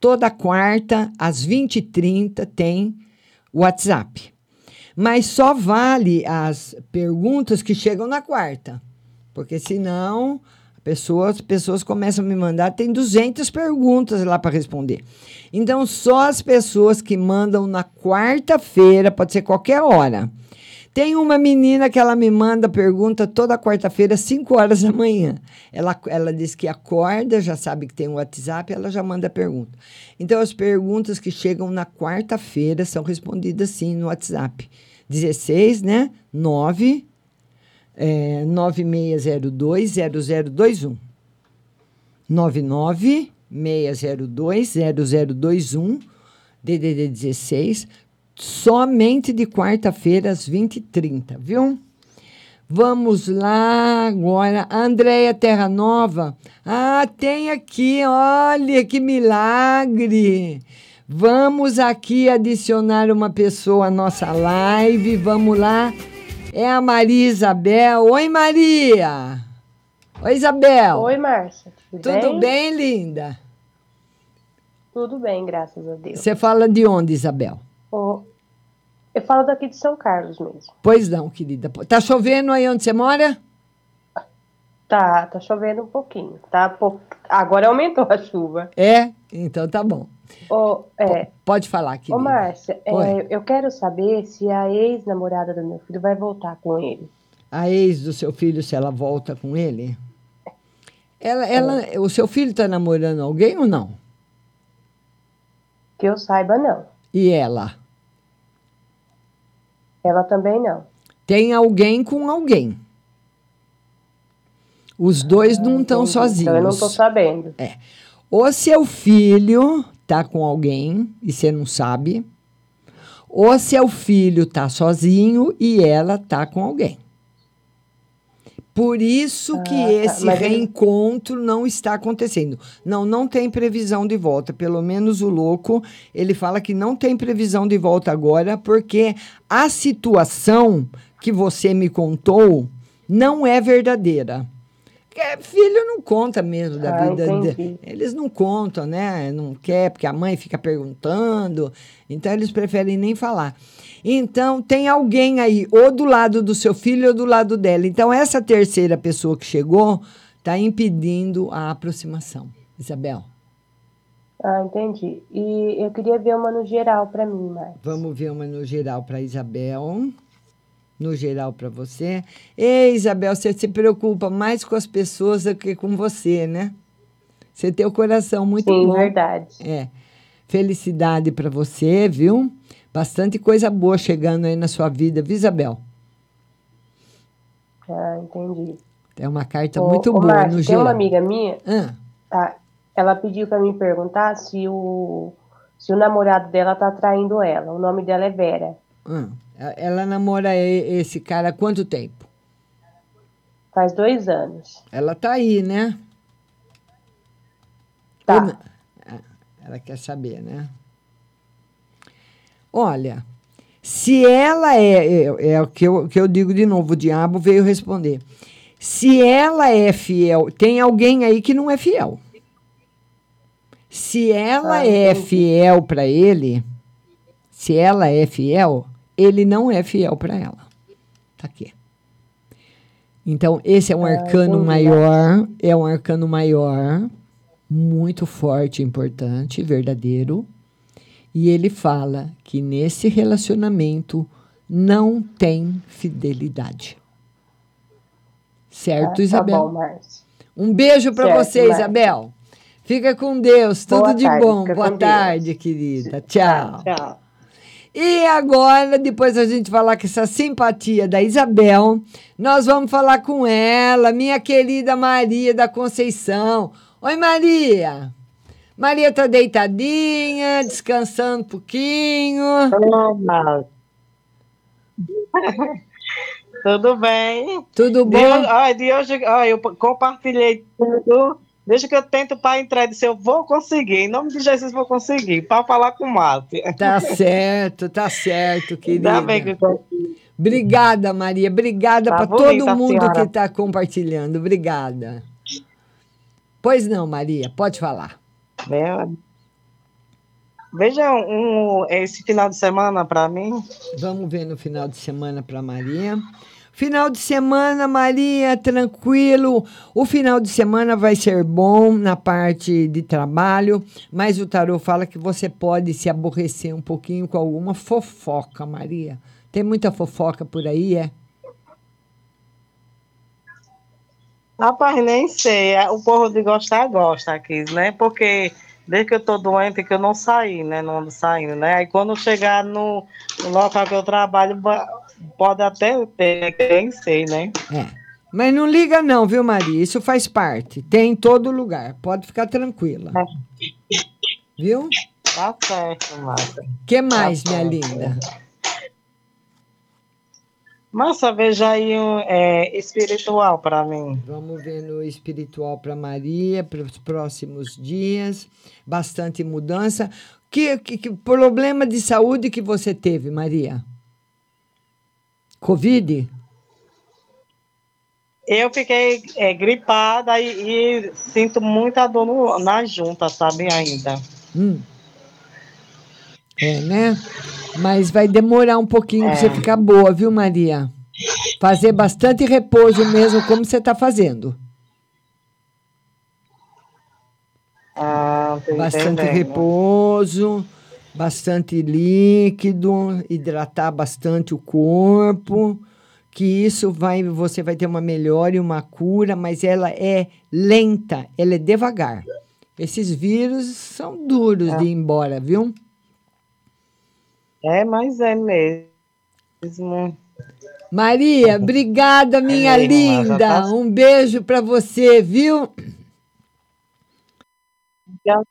Toda quarta, às 20h30, tem WhatsApp. Mas só vale as perguntas que chegam na quarta, porque senão pessoas, pessoas começam a me mandar, tem 200 perguntas lá para responder. Então, só as pessoas que mandam na quarta-feira, pode ser qualquer hora. Tem uma menina que ela me manda pergunta toda quarta-feira, 5 horas da manhã. Ela, ela diz que acorda, já sabe que tem um WhatsApp, ela já manda pergunta. Então, as perguntas que chegam na quarta-feira são respondidas sim no WhatsApp. 16, né? 9 é, 9602 0021. 99 602 0021 DDD 16 somente de quarta-feira às 20h30, viu? Vamos lá agora. Andréia Terra Nova. Ah, tem aqui, olha que milagre. Vamos aqui adicionar uma pessoa à nossa live. Vamos lá. É a Maria Isabel. Oi, Maria. Oi, Isabel. Oi, Márcia. Tudo, Tudo bem? bem, linda? Tudo bem, graças a Deus. Você fala de onde, Isabel? Ô, Eu falo daqui de São Carlos mesmo. Pois não, querida. Tá chovendo aí onde você mora? Tá, tá chovendo um pouquinho. Tá, pou- Agora aumentou a chuva. É? Então tá bom. Ô, é, Pode falar, querida. ô Márcia, é, eu quero saber se a ex-namorada do meu filho vai voltar com ele. A ex do seu filho, se ela volta com ele? Ela, ela, o seu filho tá namorando alguém ou não? Que eu saiba, não. E ela? Ela também não. Tem alguém com alguém. Os dois não estão sozinhos. Então eu não tô sabendo. É. Ou seu filho tá com alguém e você não sabe, ou seu filho tá sozinho e ela tá com alguém. Por isso que Ah, tá. esse Mas ele- reencontro não está acontecendo. Não, não tem previsão de volta. Pelo menos o louco, ele fala que não tem previsão de volta agora, porque a situação que você me contou não é verdadeira. Porque filho não conta mesmo da Ah, vida. entendi. eles não contam, né? Não quer, porque a mãe fica perguntando. Então, eles preferem nem falar. Então, tem alguém aí, ou do lado do seu filho ou do lado dela. Então, essa terceira pessoa que chegou está impedindo a aproximação. Isabel, Ah, entendi. E eu queria ver uma no geral pra mim, Márcia. vamos ver uma no geral para Isabel. No geral para você. Ei, Isabel, você se preocupa mais com as pessoas do que com você, né? Você tem o coração muito Sim, bom. verdade. É. Felicidade para você, viu? Bastante coisa boa chegando aí na sua vida, viu, Isabel? Ah, entendi. É uma carta Ô, muito ô, boa Márcia, no tem geral. uma amiga minha, Ah, tá, ela pediu pra mim perguntar se o, se o namorado dela tá traindo ela. O nome dela é Vera. ah. Ela namora esse cara há quanto tempo? Faz dois anos. Ela tá aí, né? Tá. Ah, Ela quer saber, né? Olha, se ela é, é, é o que eu, que eu digo de novo, o diabo veio responder. Se ela é fiel, tem alguém aí que não é fiel. Se ela Ah, é fiel para ele, se ela é fiel, ele não é fiel para ela. Tá aqui. Então, esse é um Ah, arcano maior, é um arcano maior, muito forte, importante, verdadeiro. E ele fala que nesse relacionamento não tem fidelidade. Certo, Ah, tá Isabel? bom, Márcia. Um beijo para você, Márcia. Isabel. Fica com Deus, tudo Boa de tarde, bom. Boa tarde, Deus. querida. Tchau. Tchau. E agora, depois a gente falar com essa simpatia da Isabel, nós vamos falar com ela, minha querida Maria da Conceição. Oi, Maria. Maria tá deitadinha, descansando um pouquinho. [laughs] Tudo bem? Tudo De bom? hoje, ai, de hoje ai, eu compartilhei tudo. Desde que eu tento para entrar, disse, eu vou conseguir. Em nome de Jesus, vou conseguir. Para falar com o Mate. Tá [laughs] certo, tá certo, querida. Ainda bem que eu. Obrigada, Maria. Obrigada Tá para todo mundo senhora. que está compartilhando. Obrigada. Pois não, Maria, pode falar. Né? Veja um, esse final de semana para mim. Vamos ver no final de semana para Maria. Final de semana, Maria, tranquilo. O final de semana vai ser bom na parte de trabalho, mas o tarô fala que você pode se aborrecer um pouquinho com alguma fofoca, Maria. Tem muita fofoca por aí, é? Rapaz, nem sei. é, O povo de gostar, gosta aqui, né? Porque desde que eu tô doente, que eu não saí, né? Não ando saindo, né? Aí quando chegar no, no local que eu trabalho, ba- pode até ter, né? nem sei, né? É. Mas não liga não, viu, Maria? Isso faz parte. Tem em todo lugar. Pode ficar tranquila. Viu? Tá certo, Marta. que mais, Tá minha linda? Massa, veja aí um é, espiritual para mim. Vamos ver no espiritual para Maria, para os próximos dias. Bastante mudança. Que, que, que problema de saúde que você teve, Maria? Covid? Eu fiquei é, gripada e, e sinto muita dor no, na junta, sabe, ainda. Hum. É, né? Mas vai demorar um pouquinho para É. você ficar boa, viu, Maria? Fazer bastante repouso mesmo, como você está fazendo. Ah, Bastante entendendo. repouso, bastante líquido, hidratar bastante o corpo, que isso vai, você vai ter uma melhora e uma cura, mas ela é lenta, ela é devagar. Esses vírus são duros de ir embora, viu? É, mas é mesmo. Maria, obrigada, minha É, irmã, já linda. tá- Um beijo para você, viu?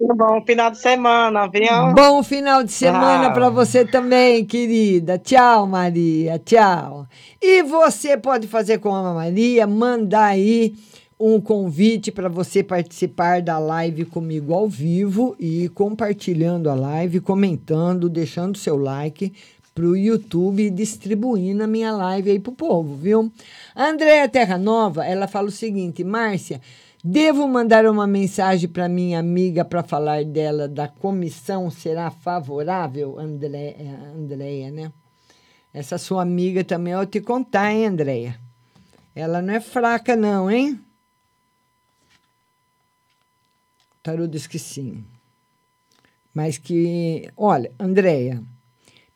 Um bom final de semana, viu? Bom final de semana para você também, querida. Tchau, Maria. Tchau. E você pode fazer com a Maria, mandar aí um convite para você participar da live comigo ao vivo e compartilhando a live, comentando, deixando seu like para o YouTube e distribuindo a minha live aí pro povo, viu? A Terra Nova, ela fala o seguinte, Márcia, devo mandar uma mensagem para minha amiga para falar dela da comissão será favorável, é, Andréia, né? Essa sua amiga também, eu te contar, hein, Andréia? Ela não é fraca não, hein? O Tarô diz que sim. Mas que, olha, Andréia,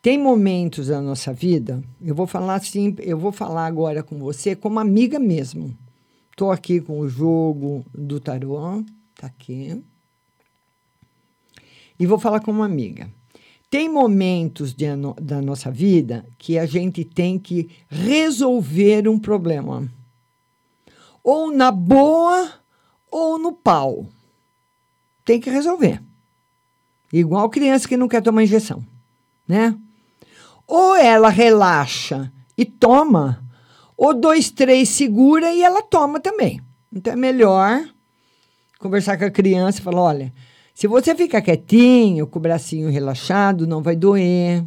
tem momentos da nossa vida, eu vou falar assim, eu vou falar agora com você como amiga mesmo. Estou aqui com o jogo do tarô, tá aqui. E vou falar como amiga. Tem momentos de da nossa vida que a gente tem que resolver um problema. Ou na boa ou no pau. Tem que resolver. Igual criança que não quer tomar injeção, né? Ou ela relaxa e toma, ou dois, três segura e ela toma também. Então é melhor conversar com a criança e falar: olha, se você ficar quietinho, com o bracinho relaxado, não vai doer.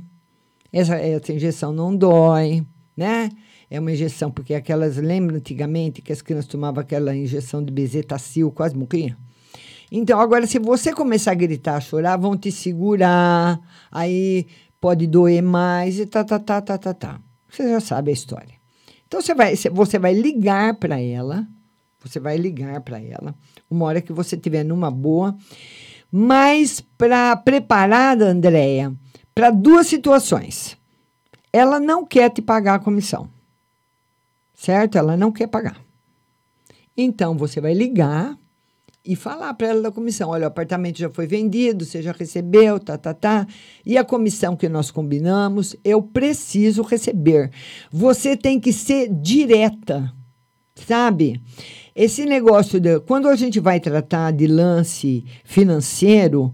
Essa, essa injeção não dói, né? É uma injeção, porque aquelas, lembra antigamente que as crianças tomavam aquela injeção de bezetacil, quase morriam? Então, agora, se você começar a gritar, a chorar, vão te segurar, aí pode doer mais e tá, tá, tá, tá, tá, tá. Você já sabe a história. Então, você vai, você vai ligar para ela, você vai ligar para ela, uma hora que você estiver numa boa, mas para preparada, Andréia, para duas situações. Ela não quer te pagar a comissão, certo? Ela não quer pagar. Então, você vai ligar e falar para ela da comissão: olha, o apartamento já foi vendido, você já recebeu, tá, tá, tá. E a comissão que nós combinamos, eu preciso receber. Você tem que ser direta, sabe? Esse negócio de. Quando a gente vai tratar de lance financeiro,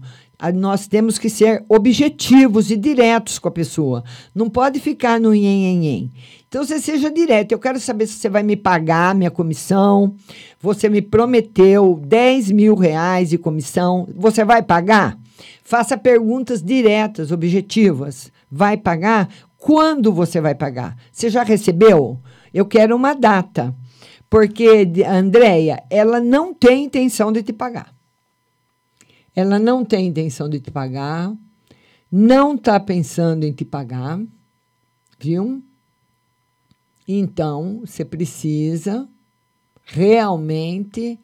nós temos que ser objetivos e diretos com a pessoa. Não pode ficar no nhen, nhen, nhen. Então, você seja direto. Eu quero saber se você vai me pagar minha comissão. Você me prometeu 10 mil reais de comissão. Você vai pagar? Faça perguntas diretas, objetivas. Vai pagar? Quando você vai pagar? Você já recebeu? Eu quero uma data. Porque Andréia, ela não tem intenção de te pagar. Ela não tem intenção de te pagar, não está pensando em te pagar, viu? Então, você precisa realmente.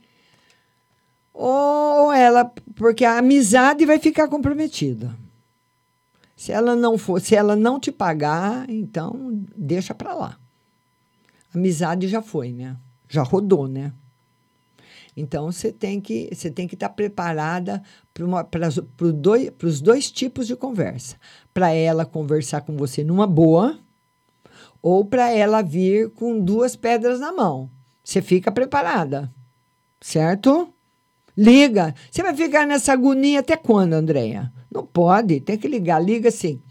Ou ela. Porque a amizade vai ficar comprometida. Se ela não for, se ela não te pagar, então deixa para lá. Amizade já foi, né? Já rodou, né? Então você tem que você tem que estar preparada para dois, os dois tipos de conversa. Para ela conversar com você numa boa, ou para ela vir com duas pedras na mão. Você fica preparada, certo? Liga. Você vai ficar nessa agonia até quando, Andréia? Não pode, tem que ligar. Liga sim.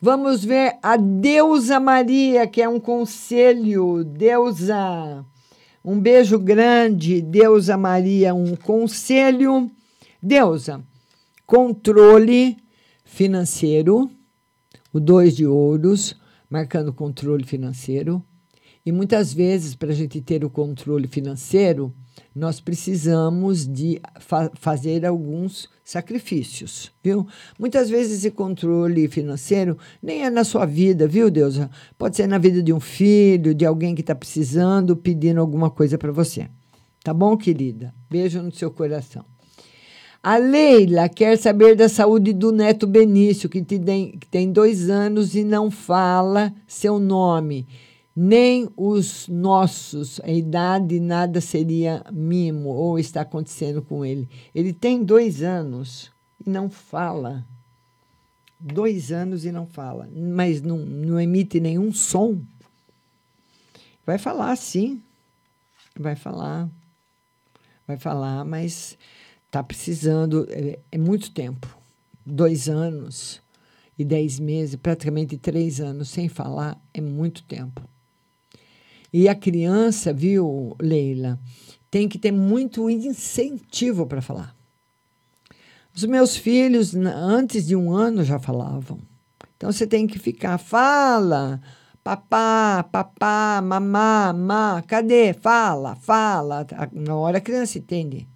Vamos ver a Deusa Maria, que é um conselho. Deusa, um beijo grande. Deusa Maria, um conselho. Deusa, controle financeiro, o dois de ouros, marcando controle financeiro. E muitas vezes, para a gente ter o controle financeiro, nós precisamos de fa fazer alguns sacrifícios, viu? Muitas vezes esse controle financeiro nem é na sua vida, viu, Deus? Pode ser na vida de um filho, de alguém que está precisando, pedindo alguma coisa para você. Tá bom, querida? Beijo no seu coração. A Leila quer saber da saúde do neto Benício, que tem dois anos e não fala seu nome. Nem os nossos, a idade, nada seria mimo ou está acontecendo com ele. Ele tem dois anos e não fala. Dois anos e não fala, mas não, não emite nenhum som. Vai falar, sim. Vai falar. Vai falar, mas está precisando, é, é, muito tempo dois anos e dez meses, praticamente três anos sem falar, é muito tempo. E a criança, viu, Leila, tem que ter muito incentivo para falar. Os meus filhos, antes de um ano, já falavam. Então você tem que ficar, fala, papá, papá, mamá, má, cadê? Fala, fala. Na hora a criança entende.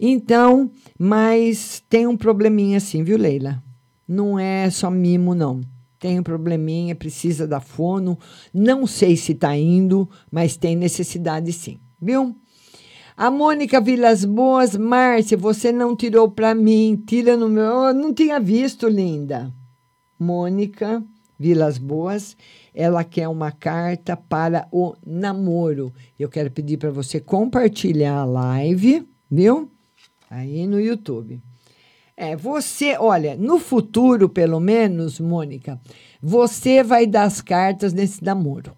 Então, mas tem um probleminha assim, viu, Leila? Não é só mimo, não. Tem um probleminha, precisa da fono. Não sei se está indo, mas tem necessidade sim, viu? A Mônica Vilas Boas, Márcia, você não tirou para mim, tira no meu. Eu não tinha visto, linda. Mônica Vilas Boas, ela quer uma carta para o namoro. Eu quero pedir para você compartilhar a live, viu? aí no YouTube. É, você, olha, no futuro, pelo menos, Mônica, você vai dar as cartas nesse namoro.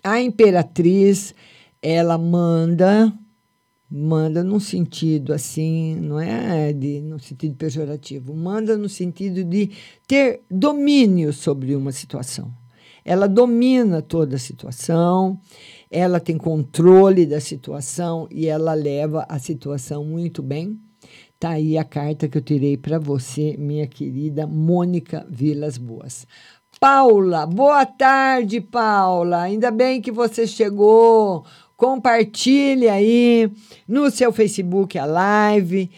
A imperatriz, ela manda, manda num sentido assim, não é de, no sentido pejorativo, manda no sentido de ter domínio sobre uma situação. Ela domina toda a situação, ela tem controle da situação e ela leva a situação muito bem. Tá aí a carta que eu tirei para você, minha querida Mônica Vilas Boas. Paula, boa tarde, Paula. Ainda bem que você chegou. Compartilhe aí no seu Facebook a live,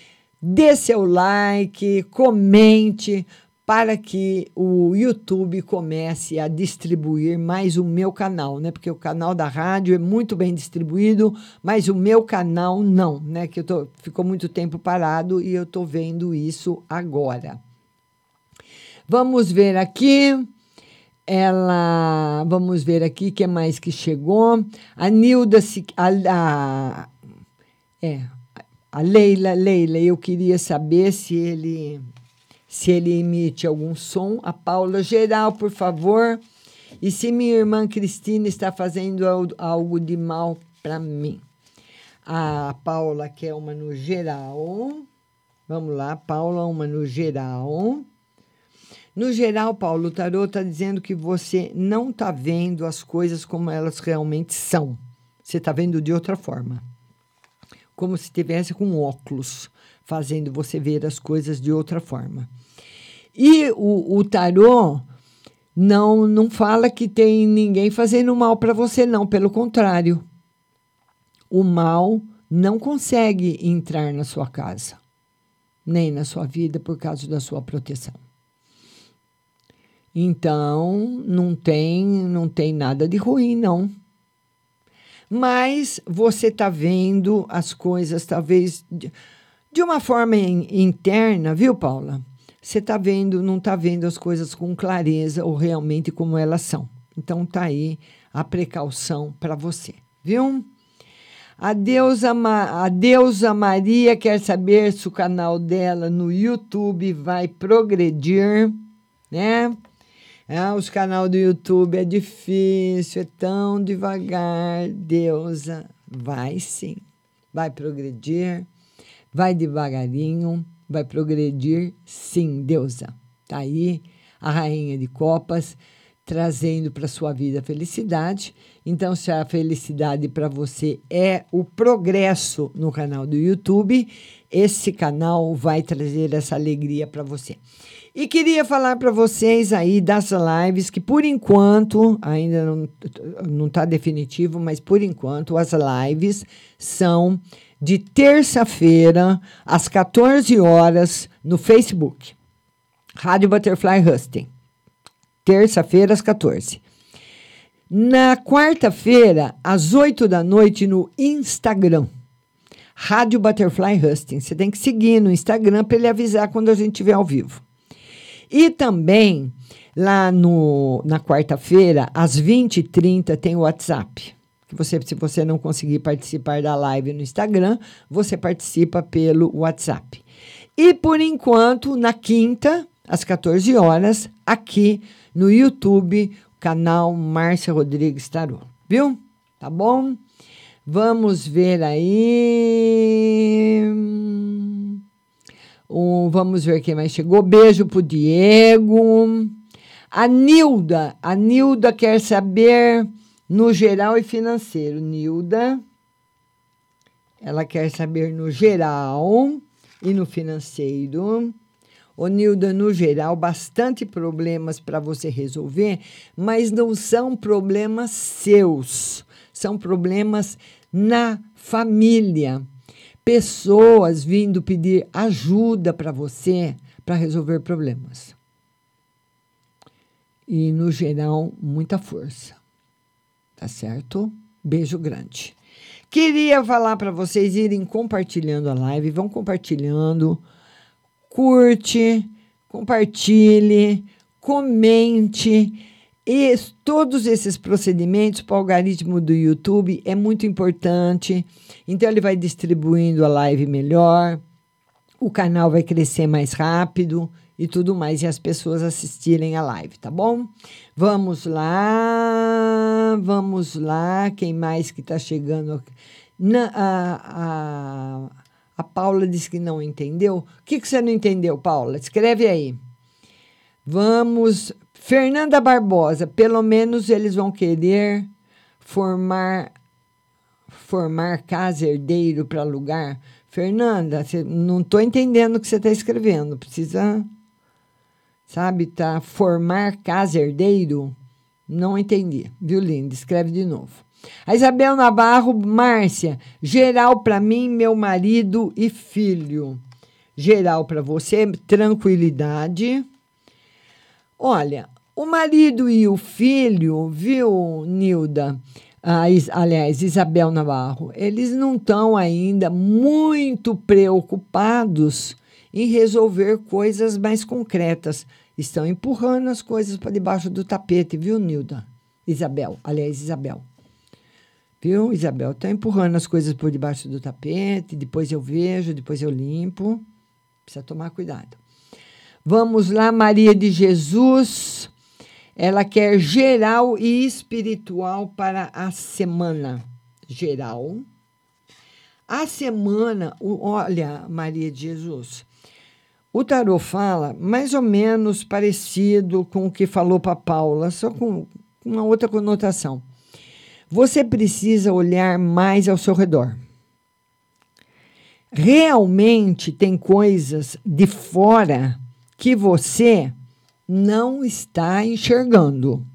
dê seu like, comente para que o YouTube comece a distribuir mais o meu canal, né? Porque o canal da rádio é muito bem distribuído, mas o meu canal não, né? Que eu tô, ficou muito tempo parado e eu tô vendo isso agora. Vamos ver aqui. Ela, vamos ver aqui que mais que chegou. A Nilda, a, a, é, a Leila, Leila, eu queria saber se ele se ele emite algum som. A Paula, geral, por favor. E se minha irmã Cristina está fazendo algo de mal para mim. A Paula quer uma no geral. Vamos lá, Paula, uma no geral. No geral, Paulo, o tarô está dizendo que você não está vendo as coisas como elas realmente são. Você está vendo de outra forma. Como se tivesse com óculos, fazendo você ver as coisas de outra forma. E o, o tarô não, não fala que tem ninguém fazendo mal para você, não. Pelo contrário, o mal não consegue entrar na sua casa, nem na sua vida por causa da sua proteção. Então, não tem, não tem nada de ruim, não. Mas você está vendo as coisas, talvez, de, uma forma in, interna, viu, Paula? você está vendo, não está vendo as coisas com clareza ou realmente como elas são. Então tá aí a precaução para você, viu? A deusa, a deusa Maria quer saber se o canal dela no YouTube vai progredir, né? Ah, os canais do YouTube é difícil, é tão devagar. Deusa, vai sim, vai progredir, vai devagarinho vai progredir sim, deusa. Tá aí a rainha de copas, trazendo para sua vida felicidade. Então, se a felicidade para você é o progresso no canal do YouTube, esse canal vai trazer essa alegria para você. E queria falar para vocês aí das lives que por enquanto ainda não não está definitivo, mas por enquanto as lives são de terça-feira às 14 horas no Facebook. Rádio Butterfly Husting. Terça-feira às 14. Na quarta-feira, às 8 da noite, no Instagram. Rádio Butterfly Husting. Você tem que seguir no Instagram para ele avisar quando a gente estiver ao vivo. E também, lá no, na quarta-feira, às 20h30, tem o WhatsApp. Que você, se você não conseguir participar da live no Instagram, você participa pelo WhatsApp. E por enquanto, na quinta, às 14 horas, aqui no YouTube, canal Márcia Rodrigues Tarô. Viu? Tá bom? Vamos ver aí. Um, vamos ver quem mais chegou. Beijo pro Diego. A Nilda. A Nilda quer saber no geral e financeiro. Nilda. Ela quer saber no geral e no financeiro. Ô, Nilda, no geral, bastante problemas para você resolver, mas não são problemas seus, são problemas na família pessoas vindo pedir ajuda para você para resolver problemas. E, no geral, muita força. Tá certo? Beijo grande. Queria falar para vocês irem compartilhando a live, vão compartilhando, curte, compartilhe, comente e todos esses procedimentos para o algoritmo do YouTube é muito importante. Então ele vai distribuindo a live melhor, o canal vai crescer mais rápido e tudo mais, e as pessoas assistirem a live, tá bom? Vamos lá, vamos lá. Quem mais que está chegando? Na, a, a, a Paula disse que não entendeu. O que, que você não entendeu, Paula? Escreve aí. Vamos Fernanda Barbosa, pelo menos eles vão querer formar formar casa herdeiro para alugar. Fernanda, não estou entendendo o que você está escrevendo. Precisa, sabe, tá? Formar casa herdeiro? Não entendi. Viu, Linda? Escreve de novo. A Isabel Navarro, Márcia, geral para mim, meu marido e filho. Geral para você, tranquilidade. Olha, o marido e o filho, viu, Nilda? Ah, aliás, Isabel Navarro, eles não estão ainda muito preocupados em resolver coisas mais concretas. Estão empurrando as coisas para debaixo do tapete, viu, Nilda? Isabel, aliás, Isabel. Viu, Isabel? Está empurrando as coisas por debaixo do tapete, depois eu vejo, depois eu limpo. Precisa tomar cuidado. Vamos lá, Maria de Jesus. Ela quer geral e espiritual para a semana. Geral. A semana, olha, Maria de Jesus. O tarô fala mais ou menos parecido com o que falou para Paula, só com uma outra conotação. Você precisa olhar mais ao seu redor. Realmente tem coisas de fora que você não está enxergando.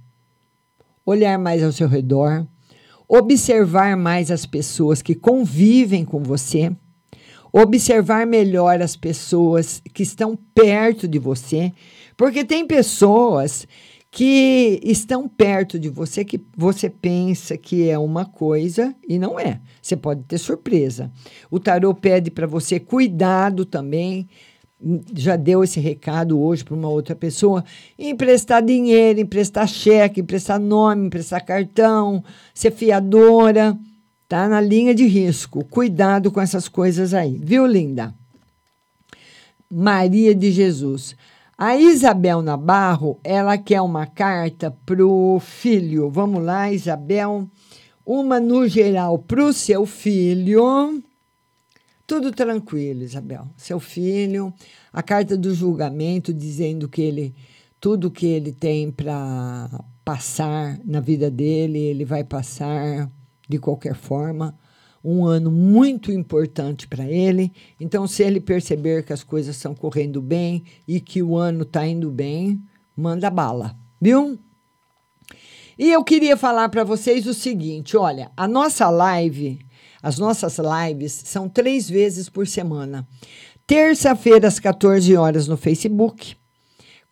Olhar mais ao seu redor, observar mais as pessoas que convivem com você, observar melhor as pessoas que estão perto de você, porque tem pessoas que estão perto de você que você pensa que é uma coisa e não é. Você pode ter surpresa. O tarô pede para você cuidado também já deu esse recado hoje para uma outra pessoa, emprestar dinheiro, emprestar cheque, emprestar nome, emprestar cartão, ser fiadora, tá na linha de risco. Cuidado com essas coisas aí, viu, linda? Maria de Jesus. A Isabel Nabarro, ela quer uma carta pro filho. Vamos lá, Isabel. Uma no geral pro seu filho tudo tranquilo, Isabel. Seu filho, a carta do julgamento dizendo que ele tudo que ele tem para passar na vida dele, ele vai passar de qualquer forma. Um ano muito importante para ele. Então, se ele perceber que as coisas estão correndo bem e que o ano está indo bem, manda bala, viu? E eu queria falar para vocês o seguinte: olha, a nossa live, as nossas lives são três vezes por semana. Terça-feira, às 14 horas, no Facebook.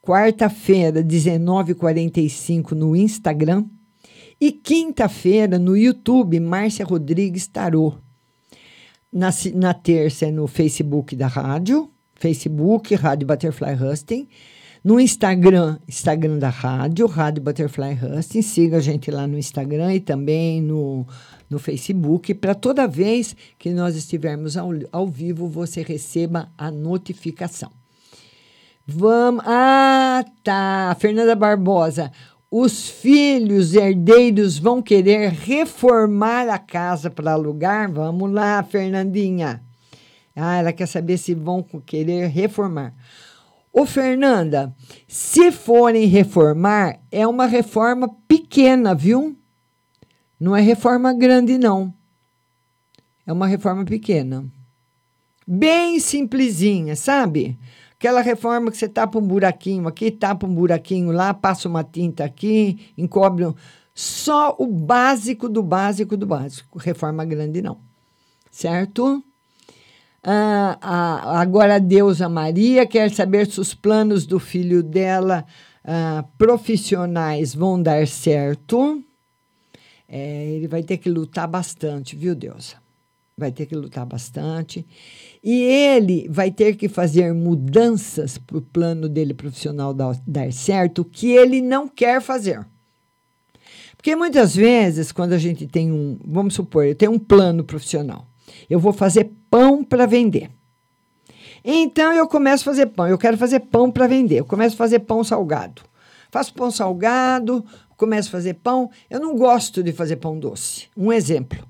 Quarta-feira, 19h45, no Instagram. E quinta-feira, no YouTube, Márcia Rodrigues Tarô. Na, na terça é no Facebook da rádio, Facebook, Rádio Butterfly Husting. No Instagram, Instagram da rádio, Rádio Butterfly Husting. Siga a gente lá no Instagram e também no, no Facebook. Para toda vez que nós estivermos ao, ao vivo, você receba a notificação. Vamos. Ah, tá. Fernanda Barbosa. Os filhos herdeiros vão querer reformar a casa para alugar? Vamos lá, Fernandinha. Ah, ela quer saber se vão querer reformar. Ô, Fernanda, se forem reformar, é uma reforma pequena, viu? Não é reforma grande, não. É uma reforma pequena. Bem simplesinha, sabe? Aquela reforma que você tapa um buraquinho aqui, tapa um buraquinho lá, passa uma tinta aqui, encobre. Um... Só o básico do básico do básico. Reforma grande, não. Certo? Ah, a, agora a deusa Maria quer saber se os planos do filho dela ah, profissionais vão dar certo. É, ele vai ter que lutar bastante, viu, deusa? Vai ter que lutar bastante. E ele vai ter que fazer mudanças para o plano dele profissional dar, dar certo que ele não quer fazer. Porque muitas vezes, quando a gente tem um, vamos supor, eu tenho um plano profissional, eu vou fazer pão para vender. Então eu começo a fazer pão. Eu quero fazer pão para vender. Eu começo a fazer pão salgado. Faço pão salgado, começo a fazer pão. Eu não gosto de fazer pão doce. Um exemplo.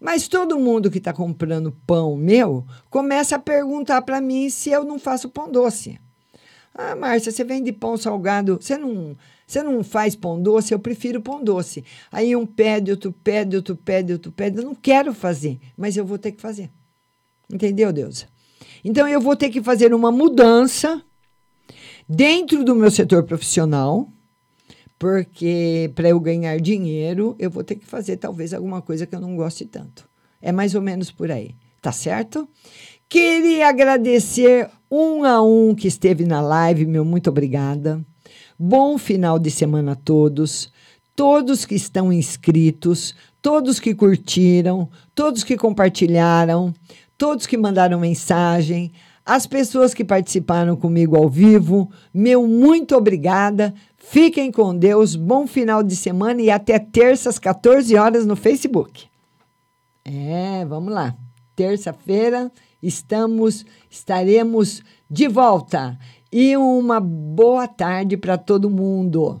Mas todo mundo que está comprando pão meu começa a perguntar para mim se eu não faço pão doce. Ah, Márcia, você vende pão salgado, você não, você não faz pão doce? Eu prefiro pão doce. Aí um pede, outro pede, outro pede, outro pede. Eu não quero fazer, mas eu vou ter que fazer. Entendeu, Deus? Então eu vou ter que fazer uma mudança dentro do meu setor profissional, porque para eu ganhar dinheiro, eu vou ter que fazer talvez alguma coisa que eu não goste tanto. É mais ou menos por aí, tá certo? Queria agradecer um a um que esteve na live, meu muito obrigada. Bom final de semana a todos. Todos que estão inscritos, todos que curtiram, todos que compartilharam, todos que mandaram mensagem, as pessoas que participaram comigo ao vivo, meu muito obrigada. Fiquem com Deus, bom final de semana e até terça às 14 horas no Facebook. É, vamos lá. Terça-feira estamos estaremos de volta. E uma boa tarde para todo mundo.